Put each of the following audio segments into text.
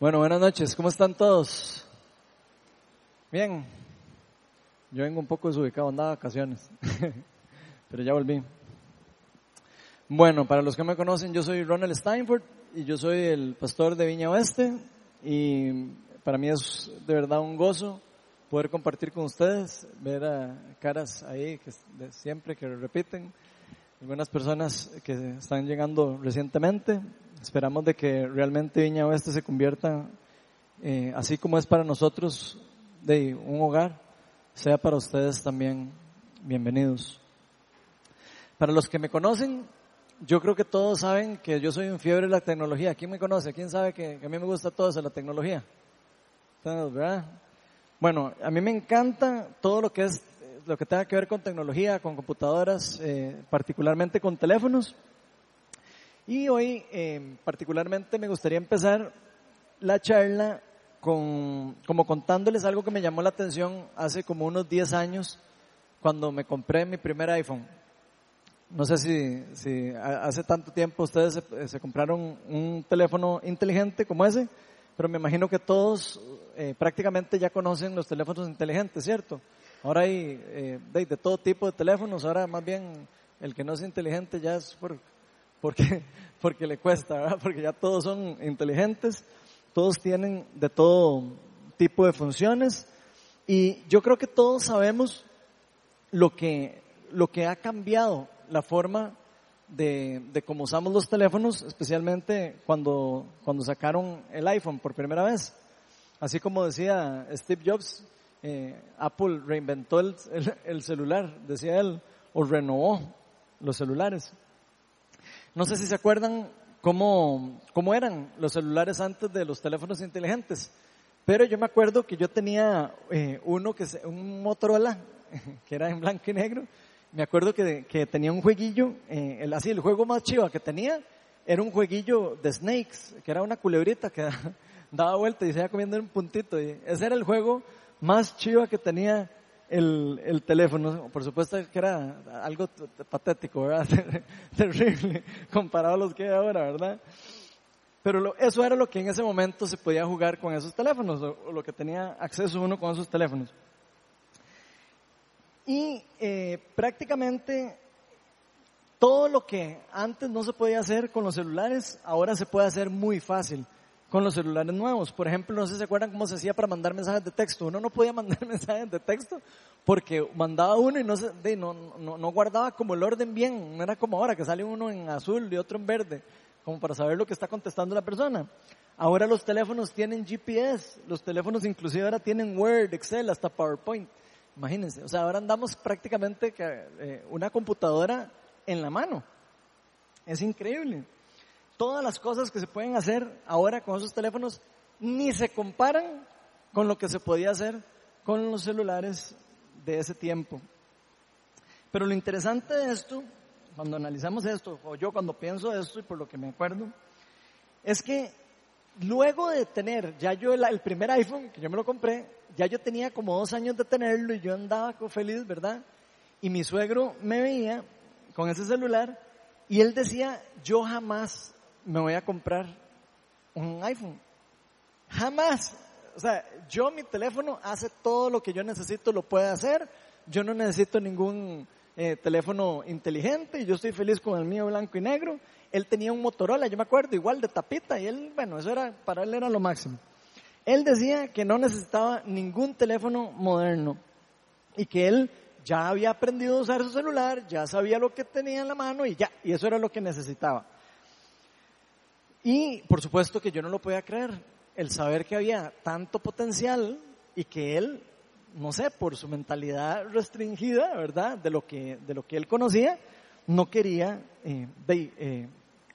Bueno, buenas noches. ¿Cómo están todos? Bien. Yo vengo un poco desubicado, andaba de vacaciones, pero ya volví. Bueno, para los que me conocen, yo soy Ronald Steinford y yo soy el pastor de Viña Oeste y para mí es de verdad un gozo poder compartir con ustedes, ver a caras ahí que siempre que repiten, algunas personas que están llegando recientemente. Esperamos de que realmente Viña Oeste se convierta, eh, así como es para nosotros, de un hogar, sea para ustedes también bienvenidos. Para los que me conocen, yo creo que todos saben que yo soy un fiebre de la tecnología. ¿Quién me conoce? ¿Quién sabe que, a mí me gusta todo eso, la tecnología? ¿verdad? Bueno, a mí me encanta todo lo que es, lo que tenga que ver con tecnología, con computadoras, eh, particularmente con teléfonos. Y hoy, eh, particularmente, me gustaría empezar la charla con, como contándoles algo que me llamó la atención hace como unos 10 años, cuando me compré mi primer iPhone. No sé si, si hace tanto tiempo ustedes se, compraron un teléfono inteligente como ese, pero me imagino que todos eh, prácticamente ya conocen los teléfonos inteligentes, ¿cierto? Ahora hay eh, de, de, todo tipo de teléfonos, ahora más bien el que no es inteligente ya es por, porque, porque le cuesta, ¿verdad? Porque ya todos son inteligentes, todos tienen de todo tipo de funciones y yo creo que todos sabemos lo que, lo que ha cambiado la forma de, de cómo usamos los teléfonos, especialmente cuando, cuando sacaron el iPhone por primera vez. Así como decía Steve Jobs, eh, Apple reinventó el, el, celular, decía él, o renovó los celulares. No sé si se acuerdan cómo, cómo eran los celulares antes de los teléfonos inteligentes, pero yo me acuerdo que yo tenía eh, uno que un Motorola que era en blanco y negro. Me acuerdo que, que tenía un jueguillo, eh, el, así el juego más chiva que tenía era un jueguillo de Snakes, que era una culebrita que daba vuelta y se iba comiendo un puntito. Y ese era el juego más chiva que tenía el, el, teléfono. Por supuesto que era algo patético. Terrible comparado a los que hay ahora, ¿verdad? Pero eso era lo que en ese momento se podía jugar con esos teléfonos, o, lo que tenía acceso uno con esos teléfonos. Y eh, prácticamente todo lo que antes no se podía hacer con los celulares, ahora se puede hacer muy fácil con los celulares nuevos. Por ejemplo, no sé si se acuerdan cómo se hacía para mandar mensajes de texto. Uno no podía mandar mensajes de texto porque mandaba uno y no, se, no, no, no, guardaba como el orden bien. No era como ahora que sale uno en azul y otro en verde, como para saber lo que está contestando la persona. Ahora los teléfonos tienen GPS, los teléfonos inclusive ahora tienen Word, Excel, hasta PowerPoint. Imagínense, o sea, ahora andamos prácticamente eh, una computadora en la mano. Es increíble todas las cosas que se pueden hacer ahora con esos teléfonos ni se comparan con lo que se podía hacer con los celulares de ese tiempo. Pero lo interesante de esto, cuando analizamos esto, o yo cuando pienso esto y por lo que me acuerdo, es que luego de tener ya yo el, primer iPhone, que yo me lo compré, ya yo tenía como dos años de tenerlo y yo andaba feliz, ¿verdad? Y mi suegro me veía con ese celular y él decía, yo jamás me voy a comprar un iPhone. Jamás. O sea, yo mi teléfono hace todo lo que yo necesito, lo puede hacer. Yo no necesito ningún eh, teléfono inteligente yo estoy feliz con el mío blanco y negro. Él tenía un Motorola, yo me acuerdo, igual de tapita y él, bueno, eso era, para él era lo máximo. Él decía que no necesitaba ningún teléfono moderno y que él ya había aprendido a usar su celular, ya sabía lo que tenía en la mano y ya, y eso era lo que necesitaba. Y por supuesto que yo no lo podía creer, el saber que había tanto potencial y que él, no sé, por su mentalidad restringida, ¿verdad? De lo que, de lo que él conocía, no quería eh, eh,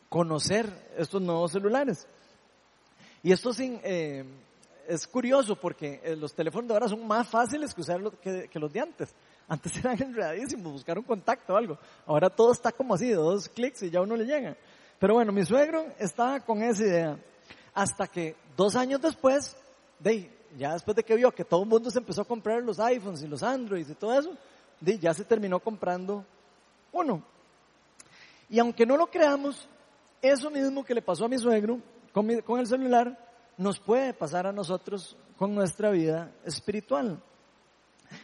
conocer estos nuevos celulares. Y esto sin, eh, es curioso porque los teléfonos de ahora son más fáciles que usar que, que los de antes. Antes eran enredadísimos, buscar un contacto o algo. Ahora todo está como así, dos clics y ya uno le llega. Pero bueno, mi suegro estaba con esa idea. Hasta que dos años después, de, ya después de que vio que todo el mundo se empezó a comprar los iPhones y los Androids y todo eso, de, ya se terminó comprando uno. Y aunque no lo creamos, eso mismo que le pasó a mi suegro con, con el celular, nos puede pasar a nosotros con nuestra vida espiritual.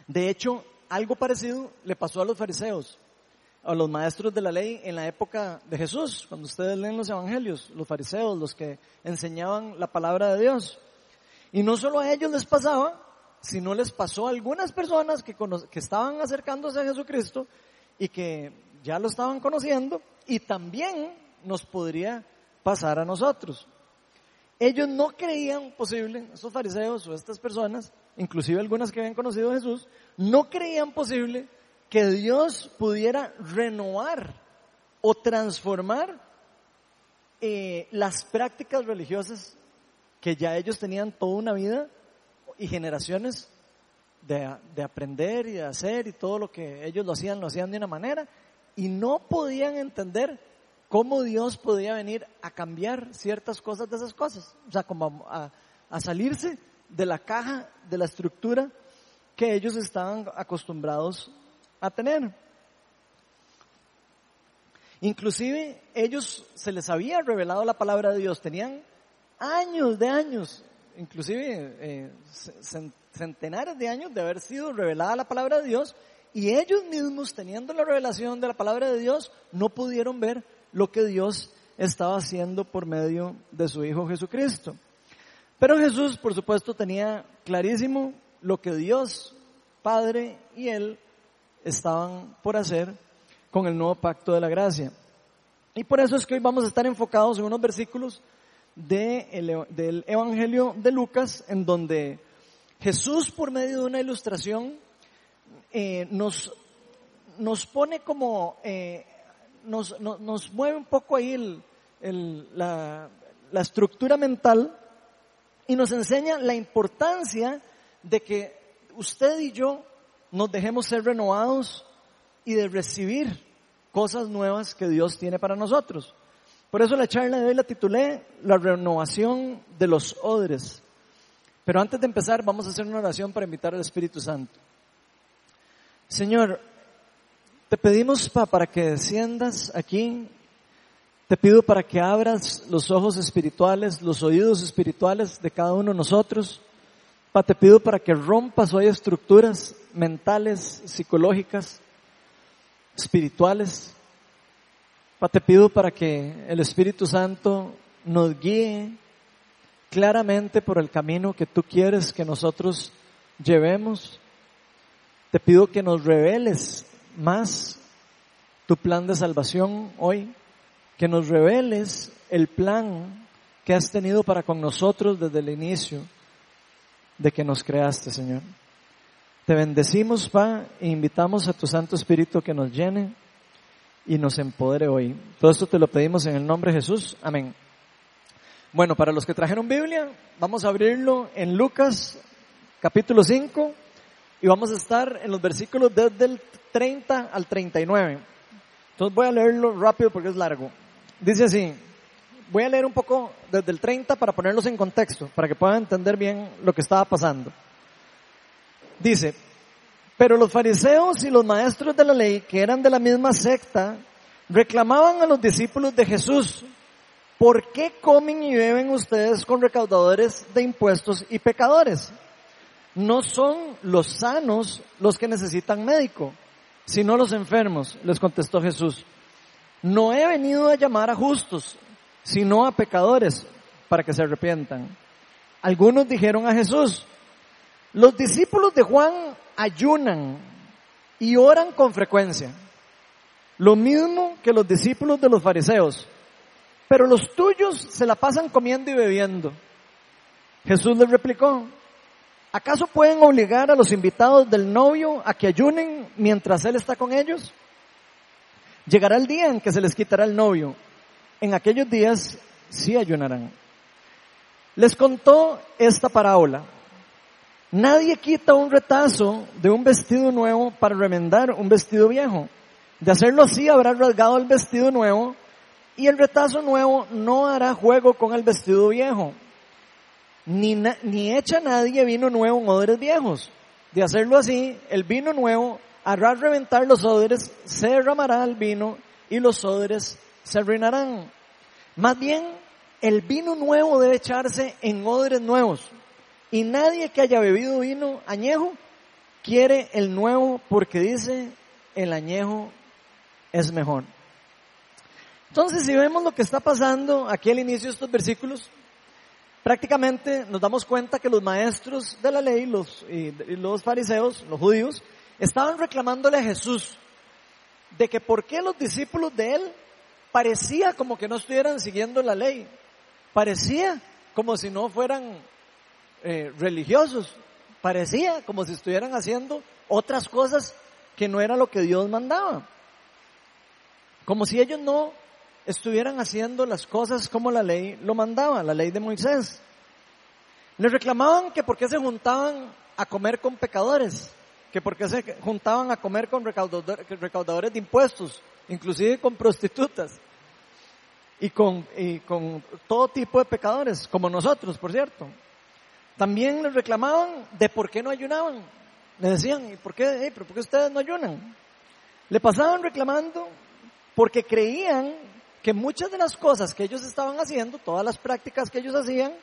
De hecho, algo parecido le pasó a los fariseos, a los maestros de la ley en la época de Jesús, cuando ustedes leen los evangelios, los fariseos, los que enseñaban la palabra de Dios. Y no solo a ellos les pasaba, sino les pasó a algunas personas que, que estaban acercándose a Jesucristo y que ya lo estaban conociendo y también nos podría pasar a nosotros. Ellos no creían posible, esos fariseos o estas personas, inclusive algunas que habían conocido a Jesús, no creían posible que Dios pudiera renovar o transformar eh, las prácticas religiosas que ya ellos tenían toda una vida y generaciones de, de, aprender y de hacer y todo lo que ellos lo hacían, lo hacían de una manera y no podían entender cómo Dios podía venir a cambiar ciertas cosas de esas cosas, o sea, como a, a salirse de la caja, de la estructura que ellos estaban acostumbrados a tener. Inclusive ellos se les había revelado la palabra de Dios, tenían años de años, inclusive eh, centenares de años de haber sido revelada la palabra de Dios y ellos mismos teniendo la revelación de la palabra de Dios no pudieron ver lo que Dios estaba haciendo por medio de su Hijo Jesucristo. Pero Jesús, por supuesto, tenía clarísimo lo que Dios, Padre y Él estaban por hacer con el nuevo pacto de la gracia. Y por eso es que hoy vamos a estar enfocados en unos versículos del Evangelio de Lucas, en donde Jesús, por medio de una ilustración, eh, nos, nos pone como, eh, nos, nos, mueve un poco ahí la, la estructura mental y nos enseña la importancia de que usted y yo nos dejemos ser renovados y de recibir cosas nuevas que Dios tiene para nosotros. Por eso la charla de hoy la titulé La renovación de los odres. Pero antes de empezar vamos a hacer una oración para invitar al Espíritu Santo. Señor, te pedimos para que desciendas aquí. Te pido para que abras los ojos espirituales, los oídos espirituales de cada uno de nosotros Pa, te pido para que rompas hoy estructuras mentales, psicológicas, espirituales. Te pido para que el Espíritu Santo nos guíe claramente por el camino que tú quieres que nosotros llevemos. Te pido que nos reveles más tu plan de salvación hoy, que nos reveles el plan que has tenido para con nosotros desde el inicio de que nos creaste, Señor. Te bendecimos, Pa, e invitamos a tu Santo Espíritu que nos llene y nos empodere hoy. Todo esto te lo pedimos en el nombre de Jesús. Amén. Bueno, para los que trajeron Biblia, vamos a abrirlo en Lucas capítulo 5 y vamos a estar en los versículos desde el 30 al 39. Entonces voy a leerlo rápido porque es largo. Dice así, voy a leer un poco desde el 30 para ponerlos en contexto, para que puedan entender bien lo que estaba pasando. Dice, pero los fariseos y los maestros de la ley, que eran de la misma secta, reclamaban a los discípulos de Jesús, ¿por qué comen y beben ustedes con recaudadores de impuestos y pecadores? No son los sanos los que necesitan médico, sino los enfermos, les contestó Jesús. No he venido a llamar a justos, sino a pecadores para que se arrepientan. Algunos dijeron a Jesús, los discípulos de Juan ayunan y oran con frecuencia, lo mismo que los discípulos de los fariseos, pero los tuyos se la pasan comiendo y bebiendo. Jesús les replicó, ¿acaso pueden obligar a los invitados del novio a que ayunen mientras él está con ellos? Llegará el día en que se les quitará el novio en aquellos días sí ayunarán. Les contó esta parábola. Nadie quita un retazo de un vestido nuevo para remendar un vestido viejo. De hacerlo así habrá rasgado el vestido nuevo y el retazo nuevo no hará juego con el vestido viejo. Ni, ni echa nadie vino nuevo en odres viejos. De hacerlo así, el vino nuevo hará reventar los odres, se derramará el vino y los odres se arruinarán. Más bien, el vino nuevo debe echarse en odres nuevos. Y nadie que haya bebido vino añejo quiere el nuevo porque dice el añejo es mejor. Entonces, si vemos lo que está pasando aquí al inicio de estos versículos, prácticamente nos damos cuenta que los maestros de la ley, los, los fariseos, los judíos, estaban reclamándole a Jesús de que por qué los discípulos de él parecía como que no estuvieran siguiendo la ley, parecía como si no fueran eh, religiosos, parecía como si estuvieran haciendo otras cosas que no era lo que Dios mandaba, como si ellos no estuvieran haciendo las cosas como la ley lo mandaba, la ley de Moisés. Les reclamaban que por qué se juntaban a comer con pecadores, que por qué se juntaban a comer con recaudadores de impuestos, inclusive con prostitutas y con, y con todo tipo de pecadores, como nosotros, por cierto. También les reclamaban de por qué no ayunaban. Le decían, ¿y por qué, ¿por qué ustedes no ayunan? Le pasaban reclamando porque creían que muchas de las cosas que ellos estaban haciendo, todas las prácticas que ellos hacían,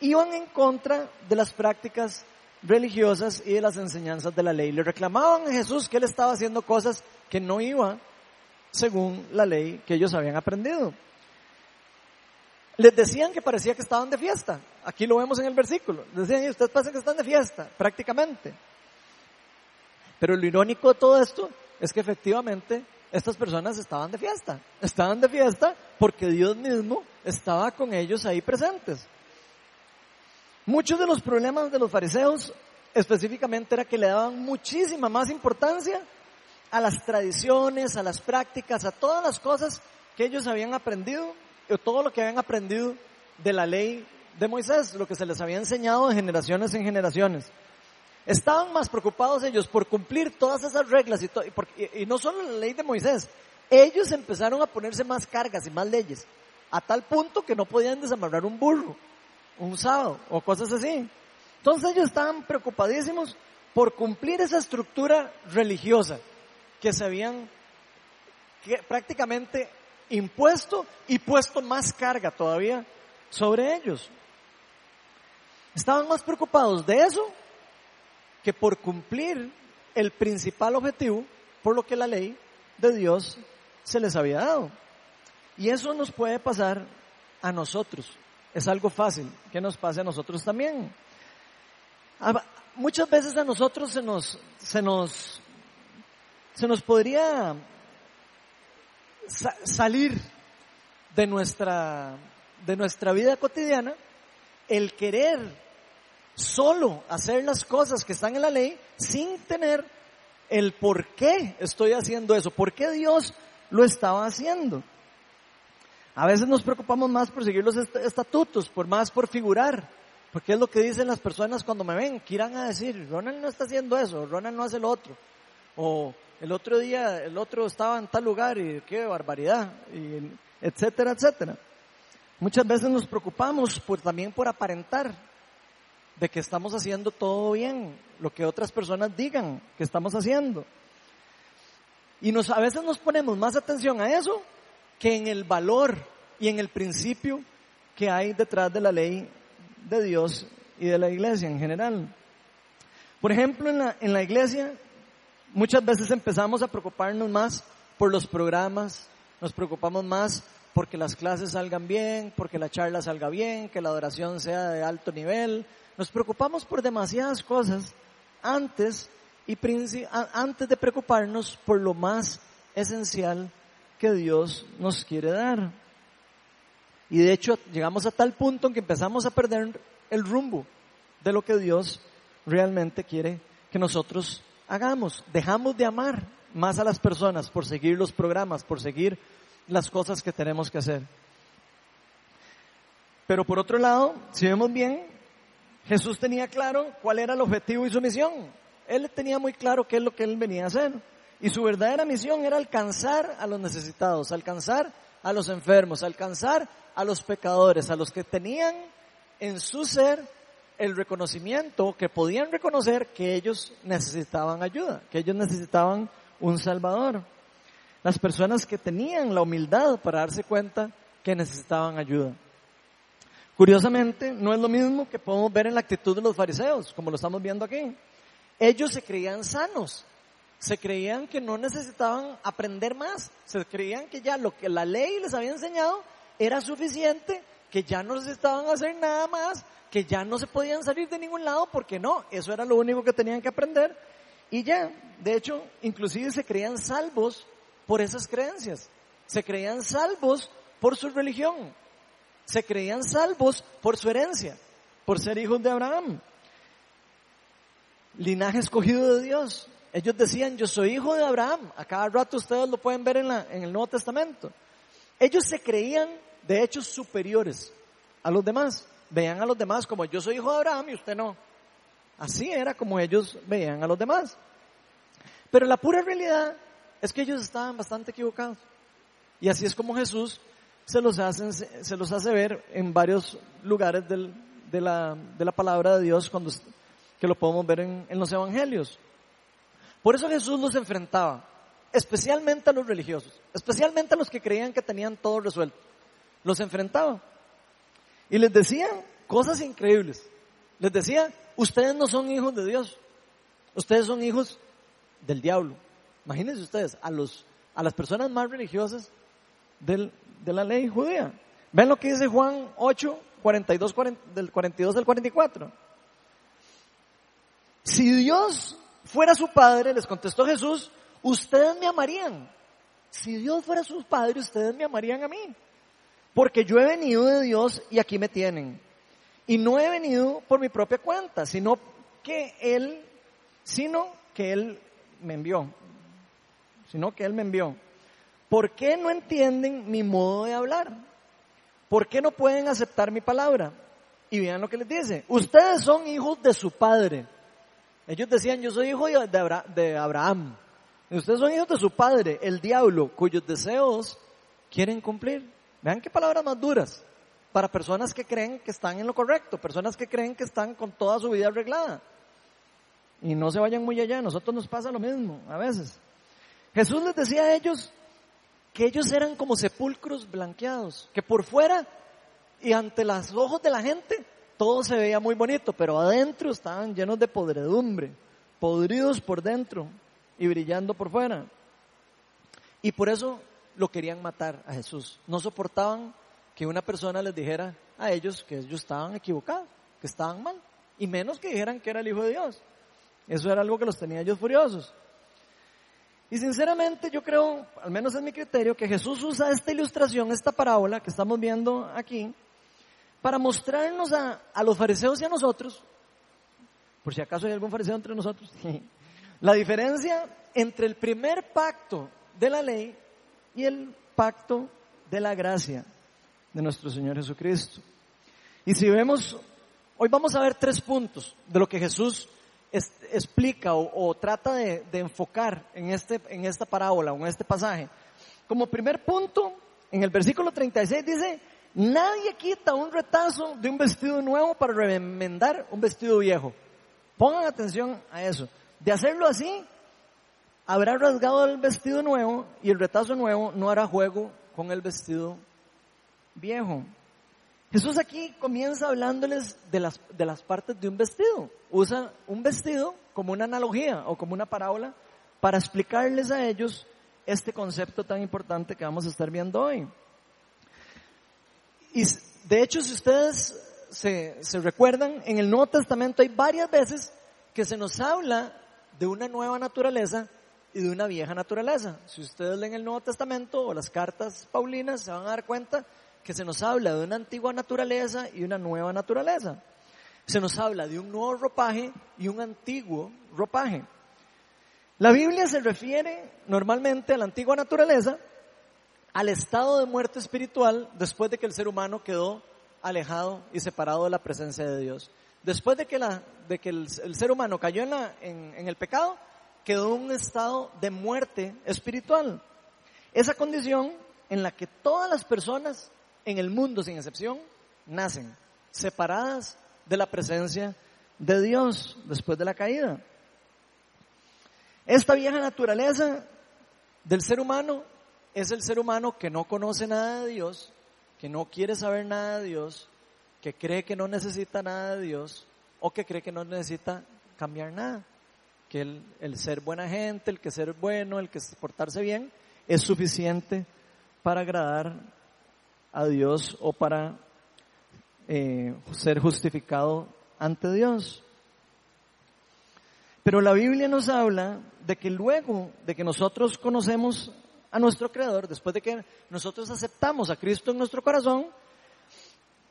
iban en contra de las prácticas religiosas y de las enseñanzas de la ley. Le reclamaban a Jesús que él estaba haciendo cosas que no iban según la ley que ellos habían aprendido. Les decían que parecía que estaban de fiesta. Aquí lo vemos en el versículo. decían, ustedes pasan que están de fiesta, prácticamente. Pero lo irónico de todo esto es que efectivamente estas personas estaban de fiesta. Estaban de fiesta porque Dios mismo estaba con ellos ahí presentes. Muchos de los problemas de los fariseos específicamente era que le daban muchísima más importancia a las tradiciones, a las prácticas, a todas las cosas que ellos habían aprendido, todo lo que habían aprendido de la ley de Moisés, lo que se les había enseñado de generaciones en generaciones. Estaban más preocupados ellos por cumplir todas esas reglas y, no solo la ley de Moisés, ellos empezaron a ponerse más cargas y más leyes, a tal punto que no podían desamarrar un burro, un sábado o cosas así. Entonces ellos estaban preocupadísimos por cumplir esa estructura religiosa que se habían prácticamente impuesto y puesto más carga todavía sobre ellos. Estaban más preocupados de eso que por cumplir el principal objetivo por lo que la ley de Dios se les había dado. Y eso nos puede pasar a nosotros. Es algo fácil que nos pase a nosotros también. Muchas veces a nosotros se nos, se nos, se nos podría salir de nuestra, de nuestra vida cotidiana el querer solo hacer las cosas que están en la ley sin tener el por qué estoy haciendo eso, por qué Dios lo estaba haciendo. A veces nos preocupamos más por seguir los estatutos, por más por figurar, porque es lo que dicen las personas cuando me ven, que irán a decir, Ronald no está haciendo eso, Ronald no hace lo otro, o el otro día el otro estaba en tal lugar y qué barbaridad, y etcétera, etcétera. Muchas veces nos preocupamos por, también por aparentar, de que estamos haciendo todo bien, lo que otras personas digan que estamos haciendo. Y nos, a veces nos ponemos más atención a eso que en el valor y en el principio que hay detrás de la ley de Dios y de la iglesia en general. Por ejemplo, en la, en la iglesia muchas veces empezamos a preocuparnos más por los programas, nos preocupamos más porque las clases salgan bien, porque la charla salga bien, que la adoración sea de alto nivel, nos preocupamos por demasiadas cosas antes, y antes de preocuparnos por lo más esencial que Dios nos quiere dar. Y de hecho llegamos a tal punto en que empezamos a perder el rumbo de lo que Dios realmente quiere que nosotros hagamos. Dejamos de amar más a las personas por seguir los programas, por seguir las cosas que tenemos que hacer. Pero por otro lado, si vemos bien, Jesús tenía claro cuál era el objetivo y su misión. Él tenía muy claro qué es lo que él venía a hacer. Y su verdadera misión era alcanzar a los necesitados, alcanzar a los enfermos, alcanzar a los pecadores, a los que tenían en su ser el reconocimiento, que podían reconocer que ellos necesitaban ayuda, que ellos necesitaban un Salvador. Las personas que tenían la humildad para darse cuenta que necesitaban ayuda. Curiosamente, no es lo mismo que podemos ver en la actitud de los fariseos, como lo estamos viendo aquí. Ellos se creían sanos, se creían que no necesitaban aprender más, se creían que ya lo que la ley les había enseñado era suficiente, que ya no necesitaban hacer nada más, que ya no se podían salir de ningún lado, porque no, eso era lo único que tenían que aprender. Y ya, de hecho, inclusive se creían salvos por esas creencias, se creían salvos por su religión, se creían salvos por su herencia, por ser hijos de Abraham. Linaje escogido de Dios. Ellos decían, yo soy hijo de Abraham. A cada rato ustedes lo pueden ver en, en el Nuevo Testamento. Ellos se creían, de hechos, superiores a los demás. Veían a los demás como yo soy hijo de Abraham y usted no. Así era como ellos veían a los demás. Pero la pura realidad es que ellos estaban bastante equivocados. Y así es como Jesús se los, hace, se los hace ver en varios lugares del, de, la, de, la, palabra de Dios cuando, que lo podemos ver en, en los evangelios. Por eso Jesús los enfrentaba, especialmente a los religiosos, especialmente a los que creían que tenían todo resuelto. Los enfrentaba. Y les decía cosas increíbles. Les decía, ustedes no son hijos de Dios, ustedes son hijos del diablo. Imagínense ustedes, a, los, a las personas más religiosas del, de la ley judía. Ven lo que dice Juan 8, 42, del 42 al 44. Si Dios fuera su padre, les contestó Jesús, ustedes me amarían. Si Dios fuera su padre, ustedes me amarían a mí. Porque yo he venido de Dios y aquí me tienen. Y no he venido por mi propia cuenta, sino que Él, sino que Él me envió. Sino que Él me envió. ¿Por qué no entienden mi modo de hablar? ¿Por qué no pueden aceptar mi palabra? Y vean lo que les dice. Ustedes son hijos de su padre. Ellos decían, yo soy hijo de Abraham. Ustedes son hijos de su padre, el diablo, cuyos deseos quieren cumplir. Vean qué palabras más duras para personas que creen que están en lo correcto, personas que creen que están con toda su vida arreglada. Y no se vayan muy allá, a nosotros nos pasa lo mismo a veces. Jesús les decía a ellos, que ellos eran como sepulcros blanqueados, que por fuera y ante los ojos de la gente todo se veía muy bonito, pero adentro estaban llenos de podredumbre, podridos por dentro y brillando por fuera. Y por eso lo querían matar a Jesús. No soportaban que una persona les dijera a ellos que ellos estaban equivocados, que estaban mal, y menos que dijeran que era el Hijo de Dios. Eso era algo que los tenía ellos furiosos. Y sinceramente yo creo, al menos es mi criterio, que Jesús usa esta ilustración, esta parábola que estamos viendo aquí, para mostrarnos a, a los fariseos y a nosotros, por si acaso hay algún fariseo entre nosotros, la diferencia entre el primer pacto de la ley y el pacto de la gracia de nuestro Señor Jesucristo. Y si vemos, hoy vamos a ver tres puntos de lo que Jesús explica o, trata de, enfocar en, este, en esta parábola o en este pasaje. Como primer punto, en el versículo 36 dice, nadie quita un retazo de un vestido nuevo para remendar un vestido viejo. Pongan atención a eso. De hacerlo así, habrá rasgado el vestido nuevo y el retazo nuevo no hará juego con el vestido viejo. Jesús aquí comienza hablándoles de las, de las partes de un vestido. Usa un vestido como una analogía o como una parábola para explicarles a ellos este concepto tan importante que vamos a estar viendo hoy. Y de hecho, si ustedes se, se recuerdan, en el Nuevo Testamento hay varias veces que se nos habla de una nueva naturaleza y de una vieja naturaleza. Si ustedes leen el Nuevo Testamento o las cartas paulinas, se van a dar cuenta que se nos habla de una antigua naturaleza y una nueva naturaleza. Se nos habla de un nuevo ropaje y un antiguo ropaje. La Biblia se refiere normalmente a la antigua naturaleza, al estado de muerte espiritual después de que el ser humano quedó alejado y separado de la presencia de Dios. Después de que, la, de que el, ser humano cayó en, la, en el pecado, quedó en un estado de muerte espiritual. Esa condición en la que todas las personas en el mundo sin excepción nacen separadas de la presencia de Dios después de la caída. Esta vieja naturaleza del ser humano es el ser humano que no conoce nada de Dios, que no quiere saber nada de Dios, que cree que no necesita nada de Dios o que cree que no necesita cambiar nada. Que el, el ser buena gente, el que ser bueno, el que portarse bien, es suficiente para agradar a Dios o para eh, ser justificado ante Dios. Pero la Biblia nos habla de que luego de que nosotros conocemos a nuestro Creador, después de que nosotros aceptamos a Cristo en nuestro corazón,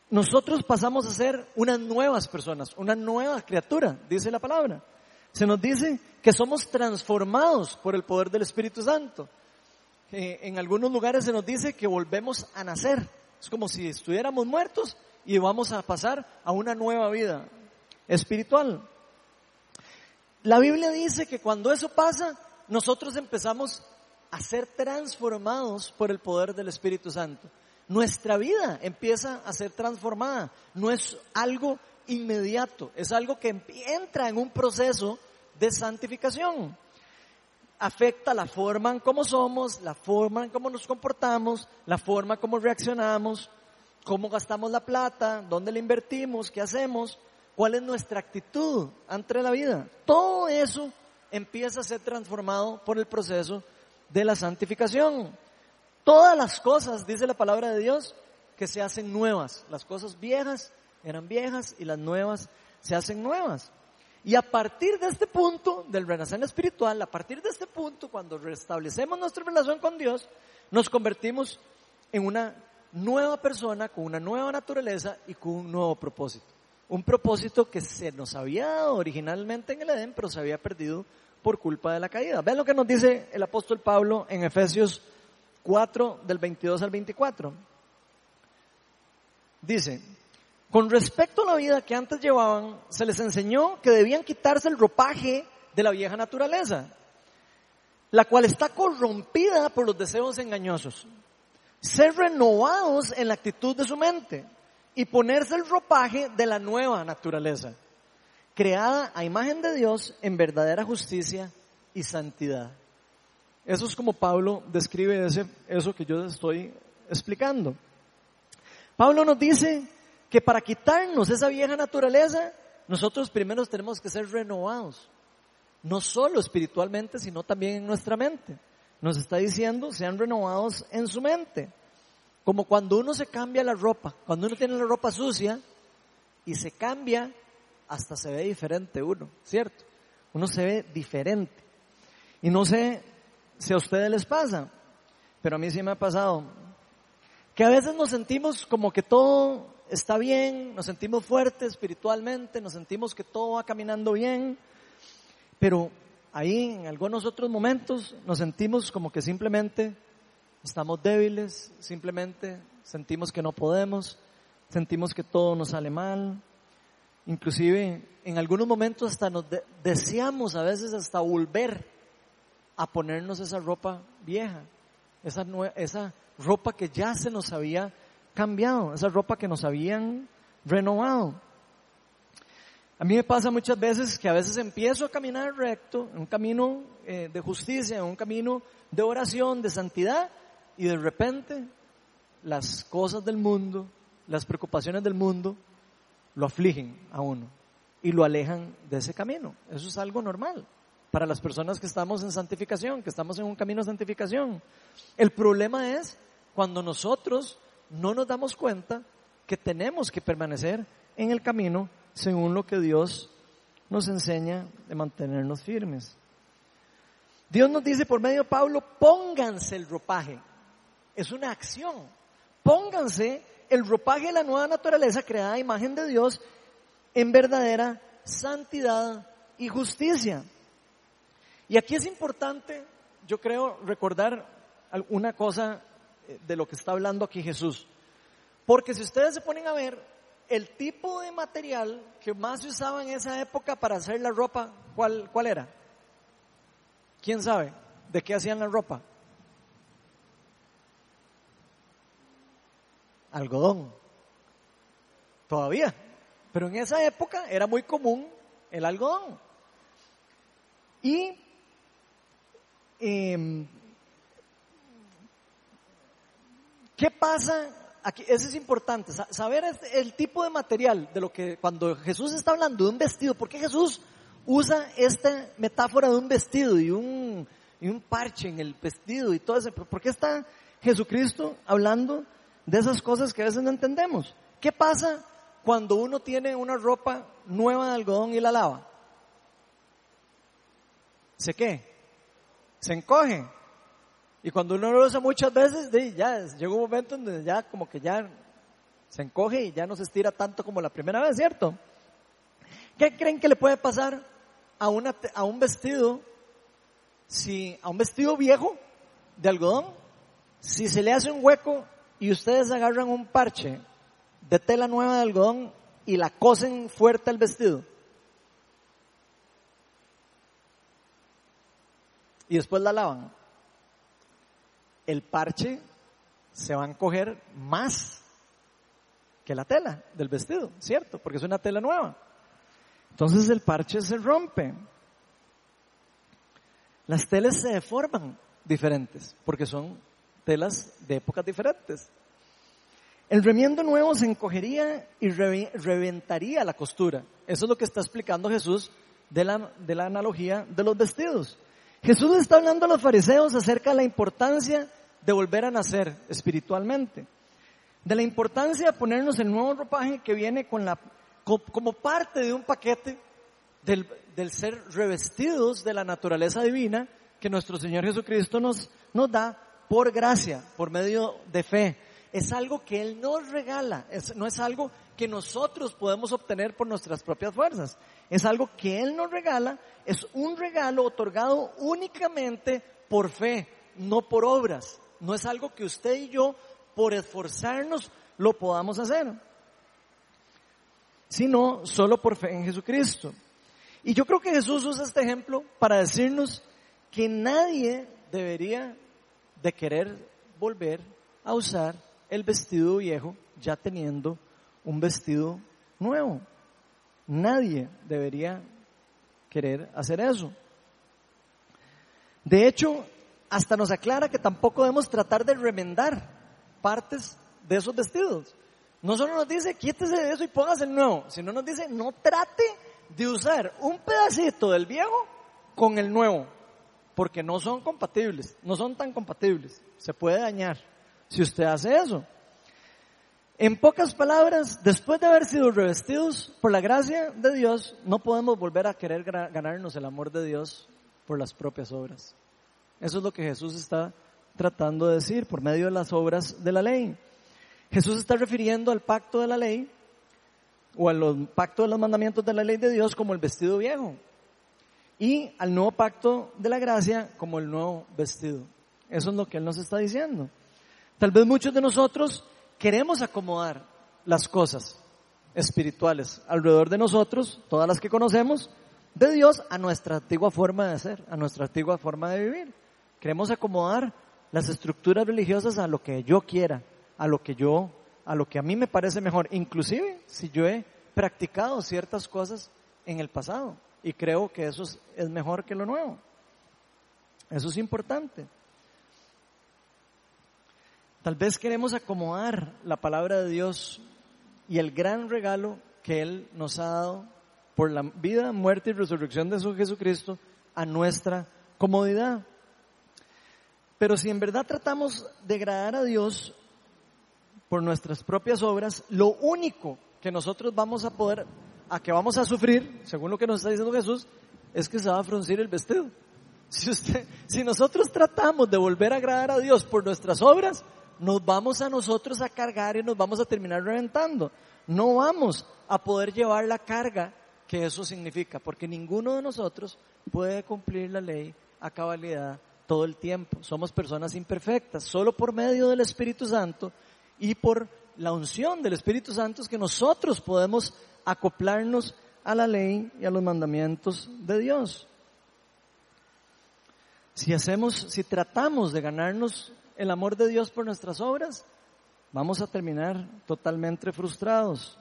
nosotros pasamos a ser unas nuevas personas, una nueva criatura, dice la palabra. Se nos dice que somos transformados por el poder del Espíritu Santo. en algunos lugares se nos dice que volvemos a nacer. Es como si estuviéramos muertos y vamos a pasar a una nueva vida espiritual. La Biblia dice que cuando eso pasa, nosotros empezamos a ser transformados por el poder del Espíritu Santo. Nuestra vida empieza a ser transformada. No es algo inmediato, es algo que entra en un proceso de santificación. Afecta la forma en cómo somos, la forma en cómo nos comportamos, la forma en cómo reaccionamos, cómo gastamos la plata, dónde la invertimos, qué hacemos, cuál es nuestra actitud ante la vida. Todo eso empieza a ser transformado por el proceso de la santificación. Todas las cosas, dice la palabra de Dios, que se hacen nuevas. Las cosas viejas eran viejas y las nuevas se hacen nuevas. Y a partir de este punto del renacer espiritual, a partir de este punto, cuando restablecemos nuestra relación con Dios, nos convertimos en una nueva persona, con una nueva naturaleza y con un nuevo propósito. Un propósito que se nos había dado originalmente en el Edén, pero se había perdido por culpa de la caída. Vean lo que nos dice el apóstol Pablo en Efesios 4 del 22 al 24. Dice, con respecto a la vida que antes llevaban, se les enseñó que debían quitarse el ropaje de la vieja naturaleza, la cual está corrompida por los deseos engañosos. Ser renovados en la actitud de su mente y ponerse el ropaje de la nueva naturaleza, creada a imagen de Dios en verdadera justicia y santidad. Eso es como Pablo describe ese, eso que yo estoy explicando. Pablo nos dice que para quitarnos esa vieja naturaleza, nosotros primero tenemos que ser renovados. No solo espiritualmente, sino también en nuestra mente. Nos está diciendo, sean renovados en su mente. Como cuando uno se cambia la ropa, cuando uno tiene la ropa sucia y se cambia, hasta se ve diferente uno, ¿cierto? Uno se ve diferente. Y no sé si a ustedes les pasa, pero a mí sí me ha pasado, que a veces nos sentimos como que todo está bien, nos sentimos fuertes espiritualmente, nos sentimos que todo va caminando bien, pero ahí en algunos otros momentos nos sentimos como que simplemente estamos débiles, simplemente sentimos que no podemos, sentimos que todo nos sale mal, inclusive en algunos momentos hasta nos deseamos a veces hasta volver a ponernos esa ropa vieja, esa, esa ropa que ya se nos había cambiado, esa ropa que nos habían renovado. A mí me pasa muchas veces que a veces empiezo a caminar recto, en un camino eh, de justicia, en un camino de oración, de santidad, y de repente las cosas del mundo, las preocupaciones del mundo, lo afligen a uno y lo alejan de ese camino. Eso es algo normal para las personas que estamos en santificación, que estamos en un camino de santificación. El problema es cuando nosotros no nos damos cuenta que tenemos que permanecer en el camino según lo que Dios nos enseña de mantenernos firmes. Dios nos dice por medio de Pablo, pónganse el ropaje. Es una acción. Pónganse el ropaje de la nueva naturaleza creada a imagen de Dios en verdadera santidad y justicia. Y aquí es importante, yo creo, recordar una cosa de lo que está hablando aquí Jesús. Porque si ustedes se ponen a ver, el tipo de material que más se usaba en esa época para hacer la ropa, ¿cuál, cuál era? ¿Quién sabe de qué hacían la ropa? Algodón. Todavía. Pero en esa época era muy común el algodón. Y Em, ¿Qué pasa aquí, eso es importante, saber el tipo de material de lo que cuando Jesús está hablando de un vestido, ¿por qué Jesús usa esta metáfora de un vestido y un, y un parche en el vestido y todo eso? ¿Por qué está Jesucristo hablando de esas cosas que a veces no entendemos? ¿Qué pasa cuando uno tiene una ropa nueva de algodón y la lava? ¿Se qué? Se encoge. Y cuando uno lo usa muchas veces, ya llega un momento en donde ya como que ya se encoge y ya no se estira tanto como la primera vez, ¿cierto? ¿Qué creen que le puede pasar a, una, a un vestido, si, a un vestido viejo de algodón? Si se le hace un hueco y ustedes agarran un parche de tela nueva de algodón y la cosen fuerte al vestido. Y después la lavan. El parche se va a encoger más que la tela del vestido, ¿cierto? Porque es una tela nueva. Entonces el parche se rompe. Las telas se deforman diferentes porque son telas de épocas diferentes. El remiendo nuevo se encogería y reventaría la costura. Eso es lo que está explicando Jesús de la, de la analogía de los vestidos. Jesús está hablando a los fariseos acerca de la importancia de volver a nacer espiritualmente, de la importancia de ponernos el nuevo ropaje que viene con la, como parte de un paquete del, del ser revestidos de la naturaleza divina que nuestro Señor Jesucristo nos, nos da por gracia, por medio de fe. Es algo que Él nos regala, no es algo que nosotros podemos obtener por nuestras propias fuerzas, es algo que Él nos regala, es un regalo otorgado únicamente por fe, no por obras, no es algo que usted y yo por esforzarnos lo podamos hacer, sino solo por fe en Jesucristo. Y yo creo que Jesús usa este ejemplo para decirnos que nadie debería de querer volver a usar el vestido viejo ya teniendo un vestido nuevo. Nadie debería querer hacer eso. De hecho, hasta nos aclara que tampoco debemos tratar de remendar partes de esos vestidos. No solo nos dice quítese de eso y póngase el nuevo, sino nos dice no trate de usar un pedacito del viejo con el nuevo, porque no son compatibles, no son tan compatibles, se puede dañar si usted hace eso. En pocas palabras, después de haber sido revestidos por la gracia de Dios, no podemos volver a querer ganarnos el amor de Dios por las propias obras. Eso es lo que Jesús está tratando de decir por medio de las obras de la ley. Jesús está refiriendo al pacto de la ley o al pacto de los mandamientos de la ley de Dios como el vestido viejo y al nuevo pacto de la gracia como el nuevo vestido. Eso es lo que Él nos está diciendo. Tal vez muchos de nosotros queremos acomodar las cosas espirituales alrededor de nosotros, todas las que conocemos, de Dios a nuestra antigua forma de ser, a nuestra antigua forma de vivir. Queremos acomodar las estructuras religiosas a lo que yo quiera, a lo que yo, a lo que a mí me parece mejor, inclusive si yo he practicado ciertas cosas en el pasado y creo que eso es mejor que lo nuevo. Eso es importante. Tal vez queremos acomodar la palabra de Dios y el gran regalo que Él nos ha dado por la vida, muerte y resurrección de su Jesucristo a nuestra comodidad. Pero si en verdad tratamos de agradar a Dios por nuestras propias obras, lo único que nosotros vamos a poder, a que vamos a sufrir, según lo que nos está diciendo Jesús, es que se va a fruncir el vestido. Si, si nosotros tratamos de volver a agradar a Dios por nuestras obras, nos vamos a nosotros a cargar y nos vamos a terminar reventando. No vamos a poder llevar la carga que eso significa, porque ninguno de nosotros puede cumplir la ley a cabalidad todo el tiempo. Somos personas imperfectas. Solo por medio del Espíritu Santo y por la unción del Espíritu Santo es que nosotros podemos acoplarnos a la ley y a los mandamientos de Dios. Si hacemos, si tratamos de ganarnos el amor de Dios por nuestras obras, vamos a terminar totalmente frustrados.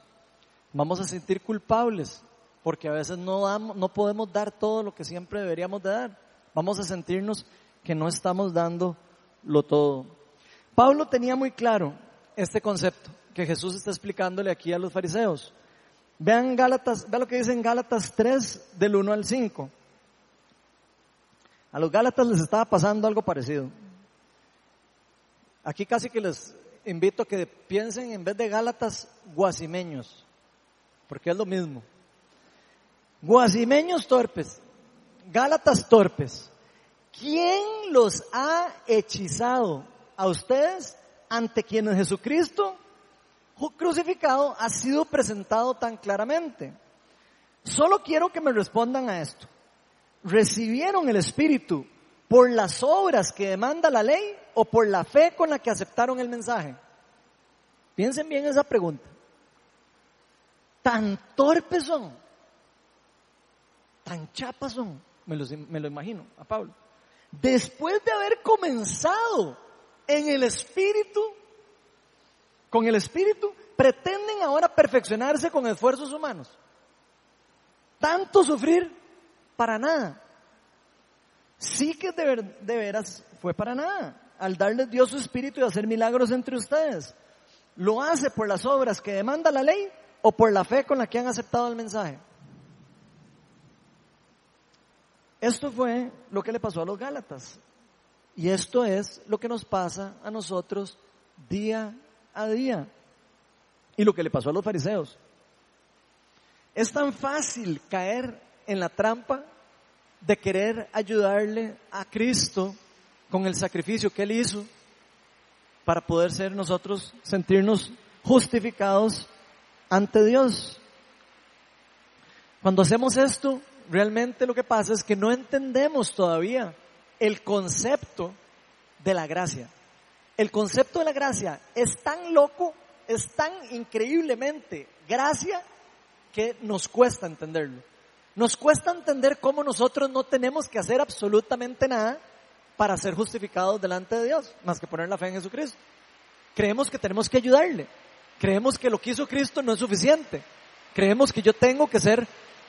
Vamos a sentir culpables porque a veces no, damos, no podemos dar todo lo que siempre deberíamos de dar. Vamos a sentirnos que no estamos dando lo todo. Pablo tenía muy claro este concepto que Jesús está explicándole aquí a los fariseos. Vean Gálatas, vean lo que dice en Gálatas 3 del 1 al 5. A los Gálatas les estaba pasando algo parecido. Aquí casi que les invito a que piensen en vez de Gálatas, guasimeños, porque es lo mismo. Guasimeños torpes, Gálatas torpes. ¿Quién los ha hechizado a ustedes ante quienes Jesucristo crucificado ha sido presentado tan claramente? Solo quiero que me respondan a esto. ¿Recibieron el Espíritu por las obras que demanda la ley o por la fe con la que aceptaron el mensaje? Piensen bien esa pregunta. Tan torpes son, tan chapas son, me, me lo imagino a Pablo después de haber comenzado en el Espíritu, con el Espíritu, pretenden ahora perfeccionarse con esfuerzos humanos. Tanto sufrir para nada. Sí que de, de veras fue para nada. Al darles Dios su Espíritu y hacer milagros entre ustedes. ¿Lo hace por las obras que demanda la ley o por la fe con la que han aceptado el mensaje? Esto fue lo que le pasó a los Gálatas. Y esto es lo que nos pasa a nosotros día a día. Y lo que le pasó a los fariseos. Es tan fácil caer en la trampa de querer ayudarle a Cristo con el sacrificio que Él hizo para poder ser nosotros, sentirnos justificados ante Dios. Cuando hacemos esto, realmente lo que pasa es que no entendemos todavía el concepto de la gracia. El concepto de la gracia es tan loco, es tan increíblemente gracia que nos cuesta entenderlo. Nos cuesta entender cómo nosotros no tenemos que hacer absolutamente nada para ser justificados delante de Dios, más que poner la fe en Jesucristo. Creemos que tenemos que ayudarle. Creemos que lo que hizo Cristo no es suficiente. Creemos que yo tengo que ser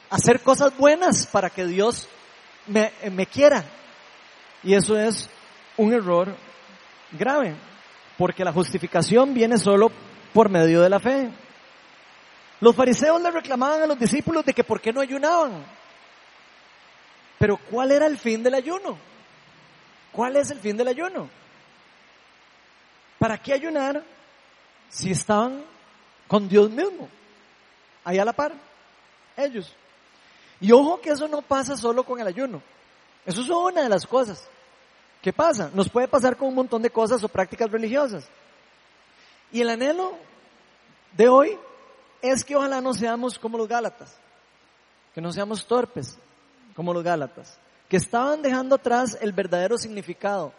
hacer cosas buenas para que Dios me, me quiera. Y eso es un error grave, porque la justificación viene solo por medio de la fe. Los fariseos le reclamaban a los discípulos de que por qué no ayunaban. Pero ¿cuál era el fin del ayuno? ¿Cuál es el fin del ayuno? ¿Para qué ayunar si estaban con Dios mismo? Ahí a la par, ellos. Y ojo que eso no pasa solo con el ayuno. Eso es una de las cosas. ¿Qué pasa? Nos puede pasar con un montón de cosas o prácticas religiosas. Y el anhelo de hoy es que ojalá no seamos como los Gálatas, que no seamos torpes como los Gálatas, que estaban dejando atrás el verdadero significado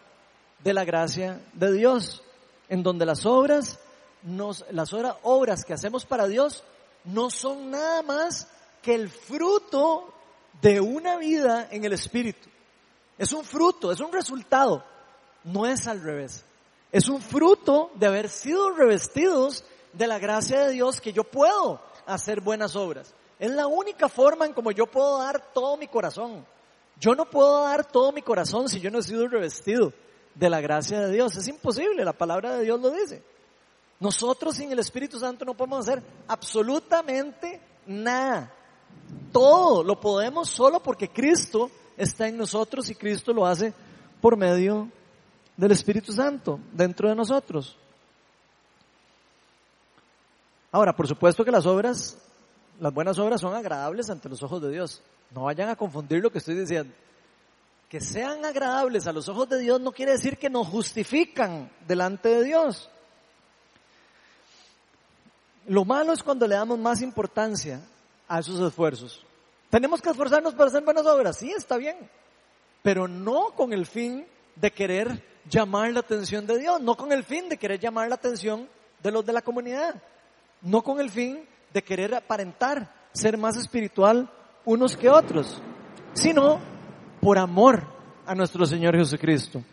de la gracia de Dios, en donde las obras, nos, las obras que hacemos para Dios no son nada más que el fruto de una vida en el Espíritu. Es un fruto, es un resultado, no es al revés. Es un fruto de haber sido revestidos de la gracia de Dios que yo puedo hacer buenas obras. Es la única forma en como yo puedo dar todo mi corazón. Yo no puedo dar todo mi corazón si yo no he sido revestido de la gracia de Dios. Es imposible, la palabra de Dios lo dice. Nosotros sin el Espíritu Santo no podemos hacer absolutamente nada. Todo lo podemos solo porque Cristo está en nosotros y Cristo lo hace por medio del Espíritu Santo dentro de nosotros. Ahora, por supuesto que las obras, las buenas obras son agradables ante los ojos de Dios. No vayan a confundir lo que estoy diciendo. Que sean agradables a los ojos de Dios no quiere decir que nos justifican delante de Dios. Lo malo es cuando le damos más importancia a esos esfuerzos. Tenemos que esforzarnos para hacer buenas obras, sí, está bien, pero no con el fin de querer llamar la atención de Dios, no con el fin de querer llamar la atención de los de la comunidad, no con el fin de querer aparentar ser más espiritual unos que otros, sino por amor a nuestro Señor Jesucristo,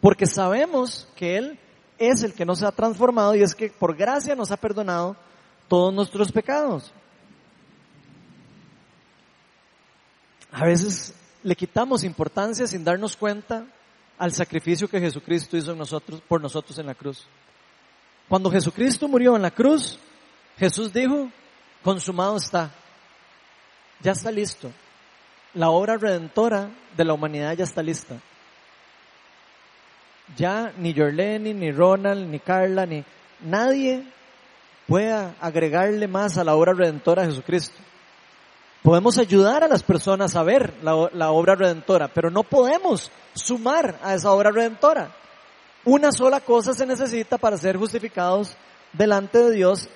porque sabemos que Él es el que nos ha transformado y es que por gracia nos ha perdonado todos nuestros pecados. A veces le quitamos importancia sin darnos cuenta al sacrificio que Jesucristo hizo en nosotros, por nosotros en la cruz. Cuando Jesucristo murió en la cruz, Jesús dijo, consumado está, ya está listo. La obra redentora de la humanidad ya está lista. Ya ni Jorleni, ni Ronald, ni Carla, ni nadie pueda agregarle más a la obra redentora de Jesucristo. Podemos ayudar a las personas a ver la, obra redentora, pero no podemos sumar a esa obra redentora. Una sola cosa se necesita para ser justificados delante de Dios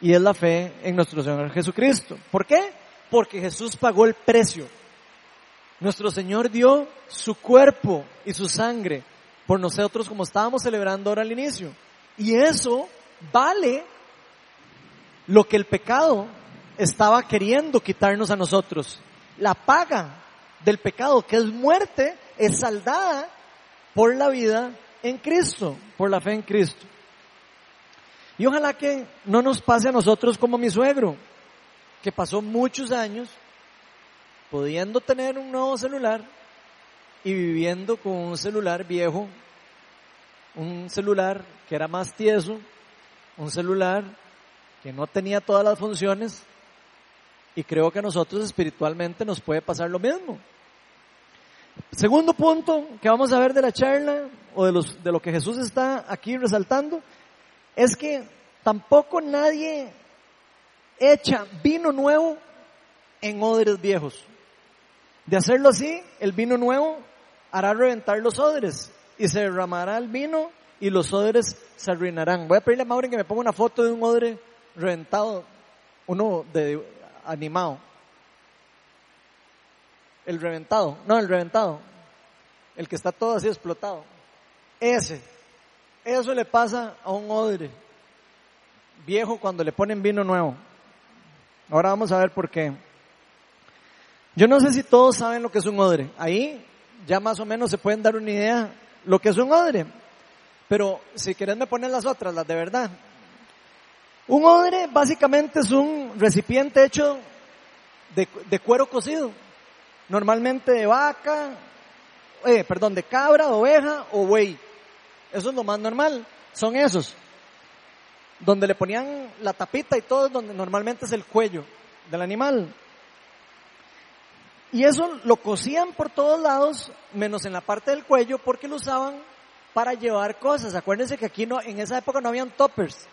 y es la fe en nuestro Señor Jesucristo. ¿Por qué? Porque Jesús pagó el precio. Nuestro Señor dio su cuerpo y su sangre por nosotros como estábamos celebrando ahora al inicio. Y eso vale lo que el pecado estaba queriendo quitarnos a nosotros. La paga del pecado, que es muerte, es saldada por la vida en Cristo, por la fe en Cristo. Y ojalá que no nos pase a nosotros como mi suegro, que pasó muchos años pudiendo tener un nuevo celular y viviendo con un celular viejo, un celular que era más tieso, un celular que no tenía todas las funciones y creo que a nosotros espiritualmente nos puede pasar lo mismo. Segundo punto que vamos a ver de la charla o de, los, de lo que Jesús está aquí resaltando es que tampoco nadie echa vino nuevo en odres viejos. De hacerlo así, el vino nuevo hará reventar los odres y se derramará el vino y los odres se arruinarán. Voy a pedirle a Maureen que me ponga una foto de un odre reventado, uno de animado. El reventado, no, el reventado. El que está todo así explotado. Ese. Eso le pasa a un odre viejo cuando le ponen vino nuevo. Ahora vamos a ver por qué. Yo no sé si todos saben lo que es un odre. Ahí ya más o menos se pueden dar una idea lo que es un odre. Pero si quieren me ponen las otras, las de verdad. Un odre básicamente es un recipiente hecho de, de cuero cocido normalmente de vaca, eh, perdón, de cabra, oveja o buey. Eso es lo más normal, son esos. Donde le ponían la tapita y todo, donde normalmente es el cuello del animal. Y eso lo cosían por todos lados, menos en la parte del cuello, porque lo usaban para llevar cosas. Acuérdense que aquí no, en esa época no habían toppers,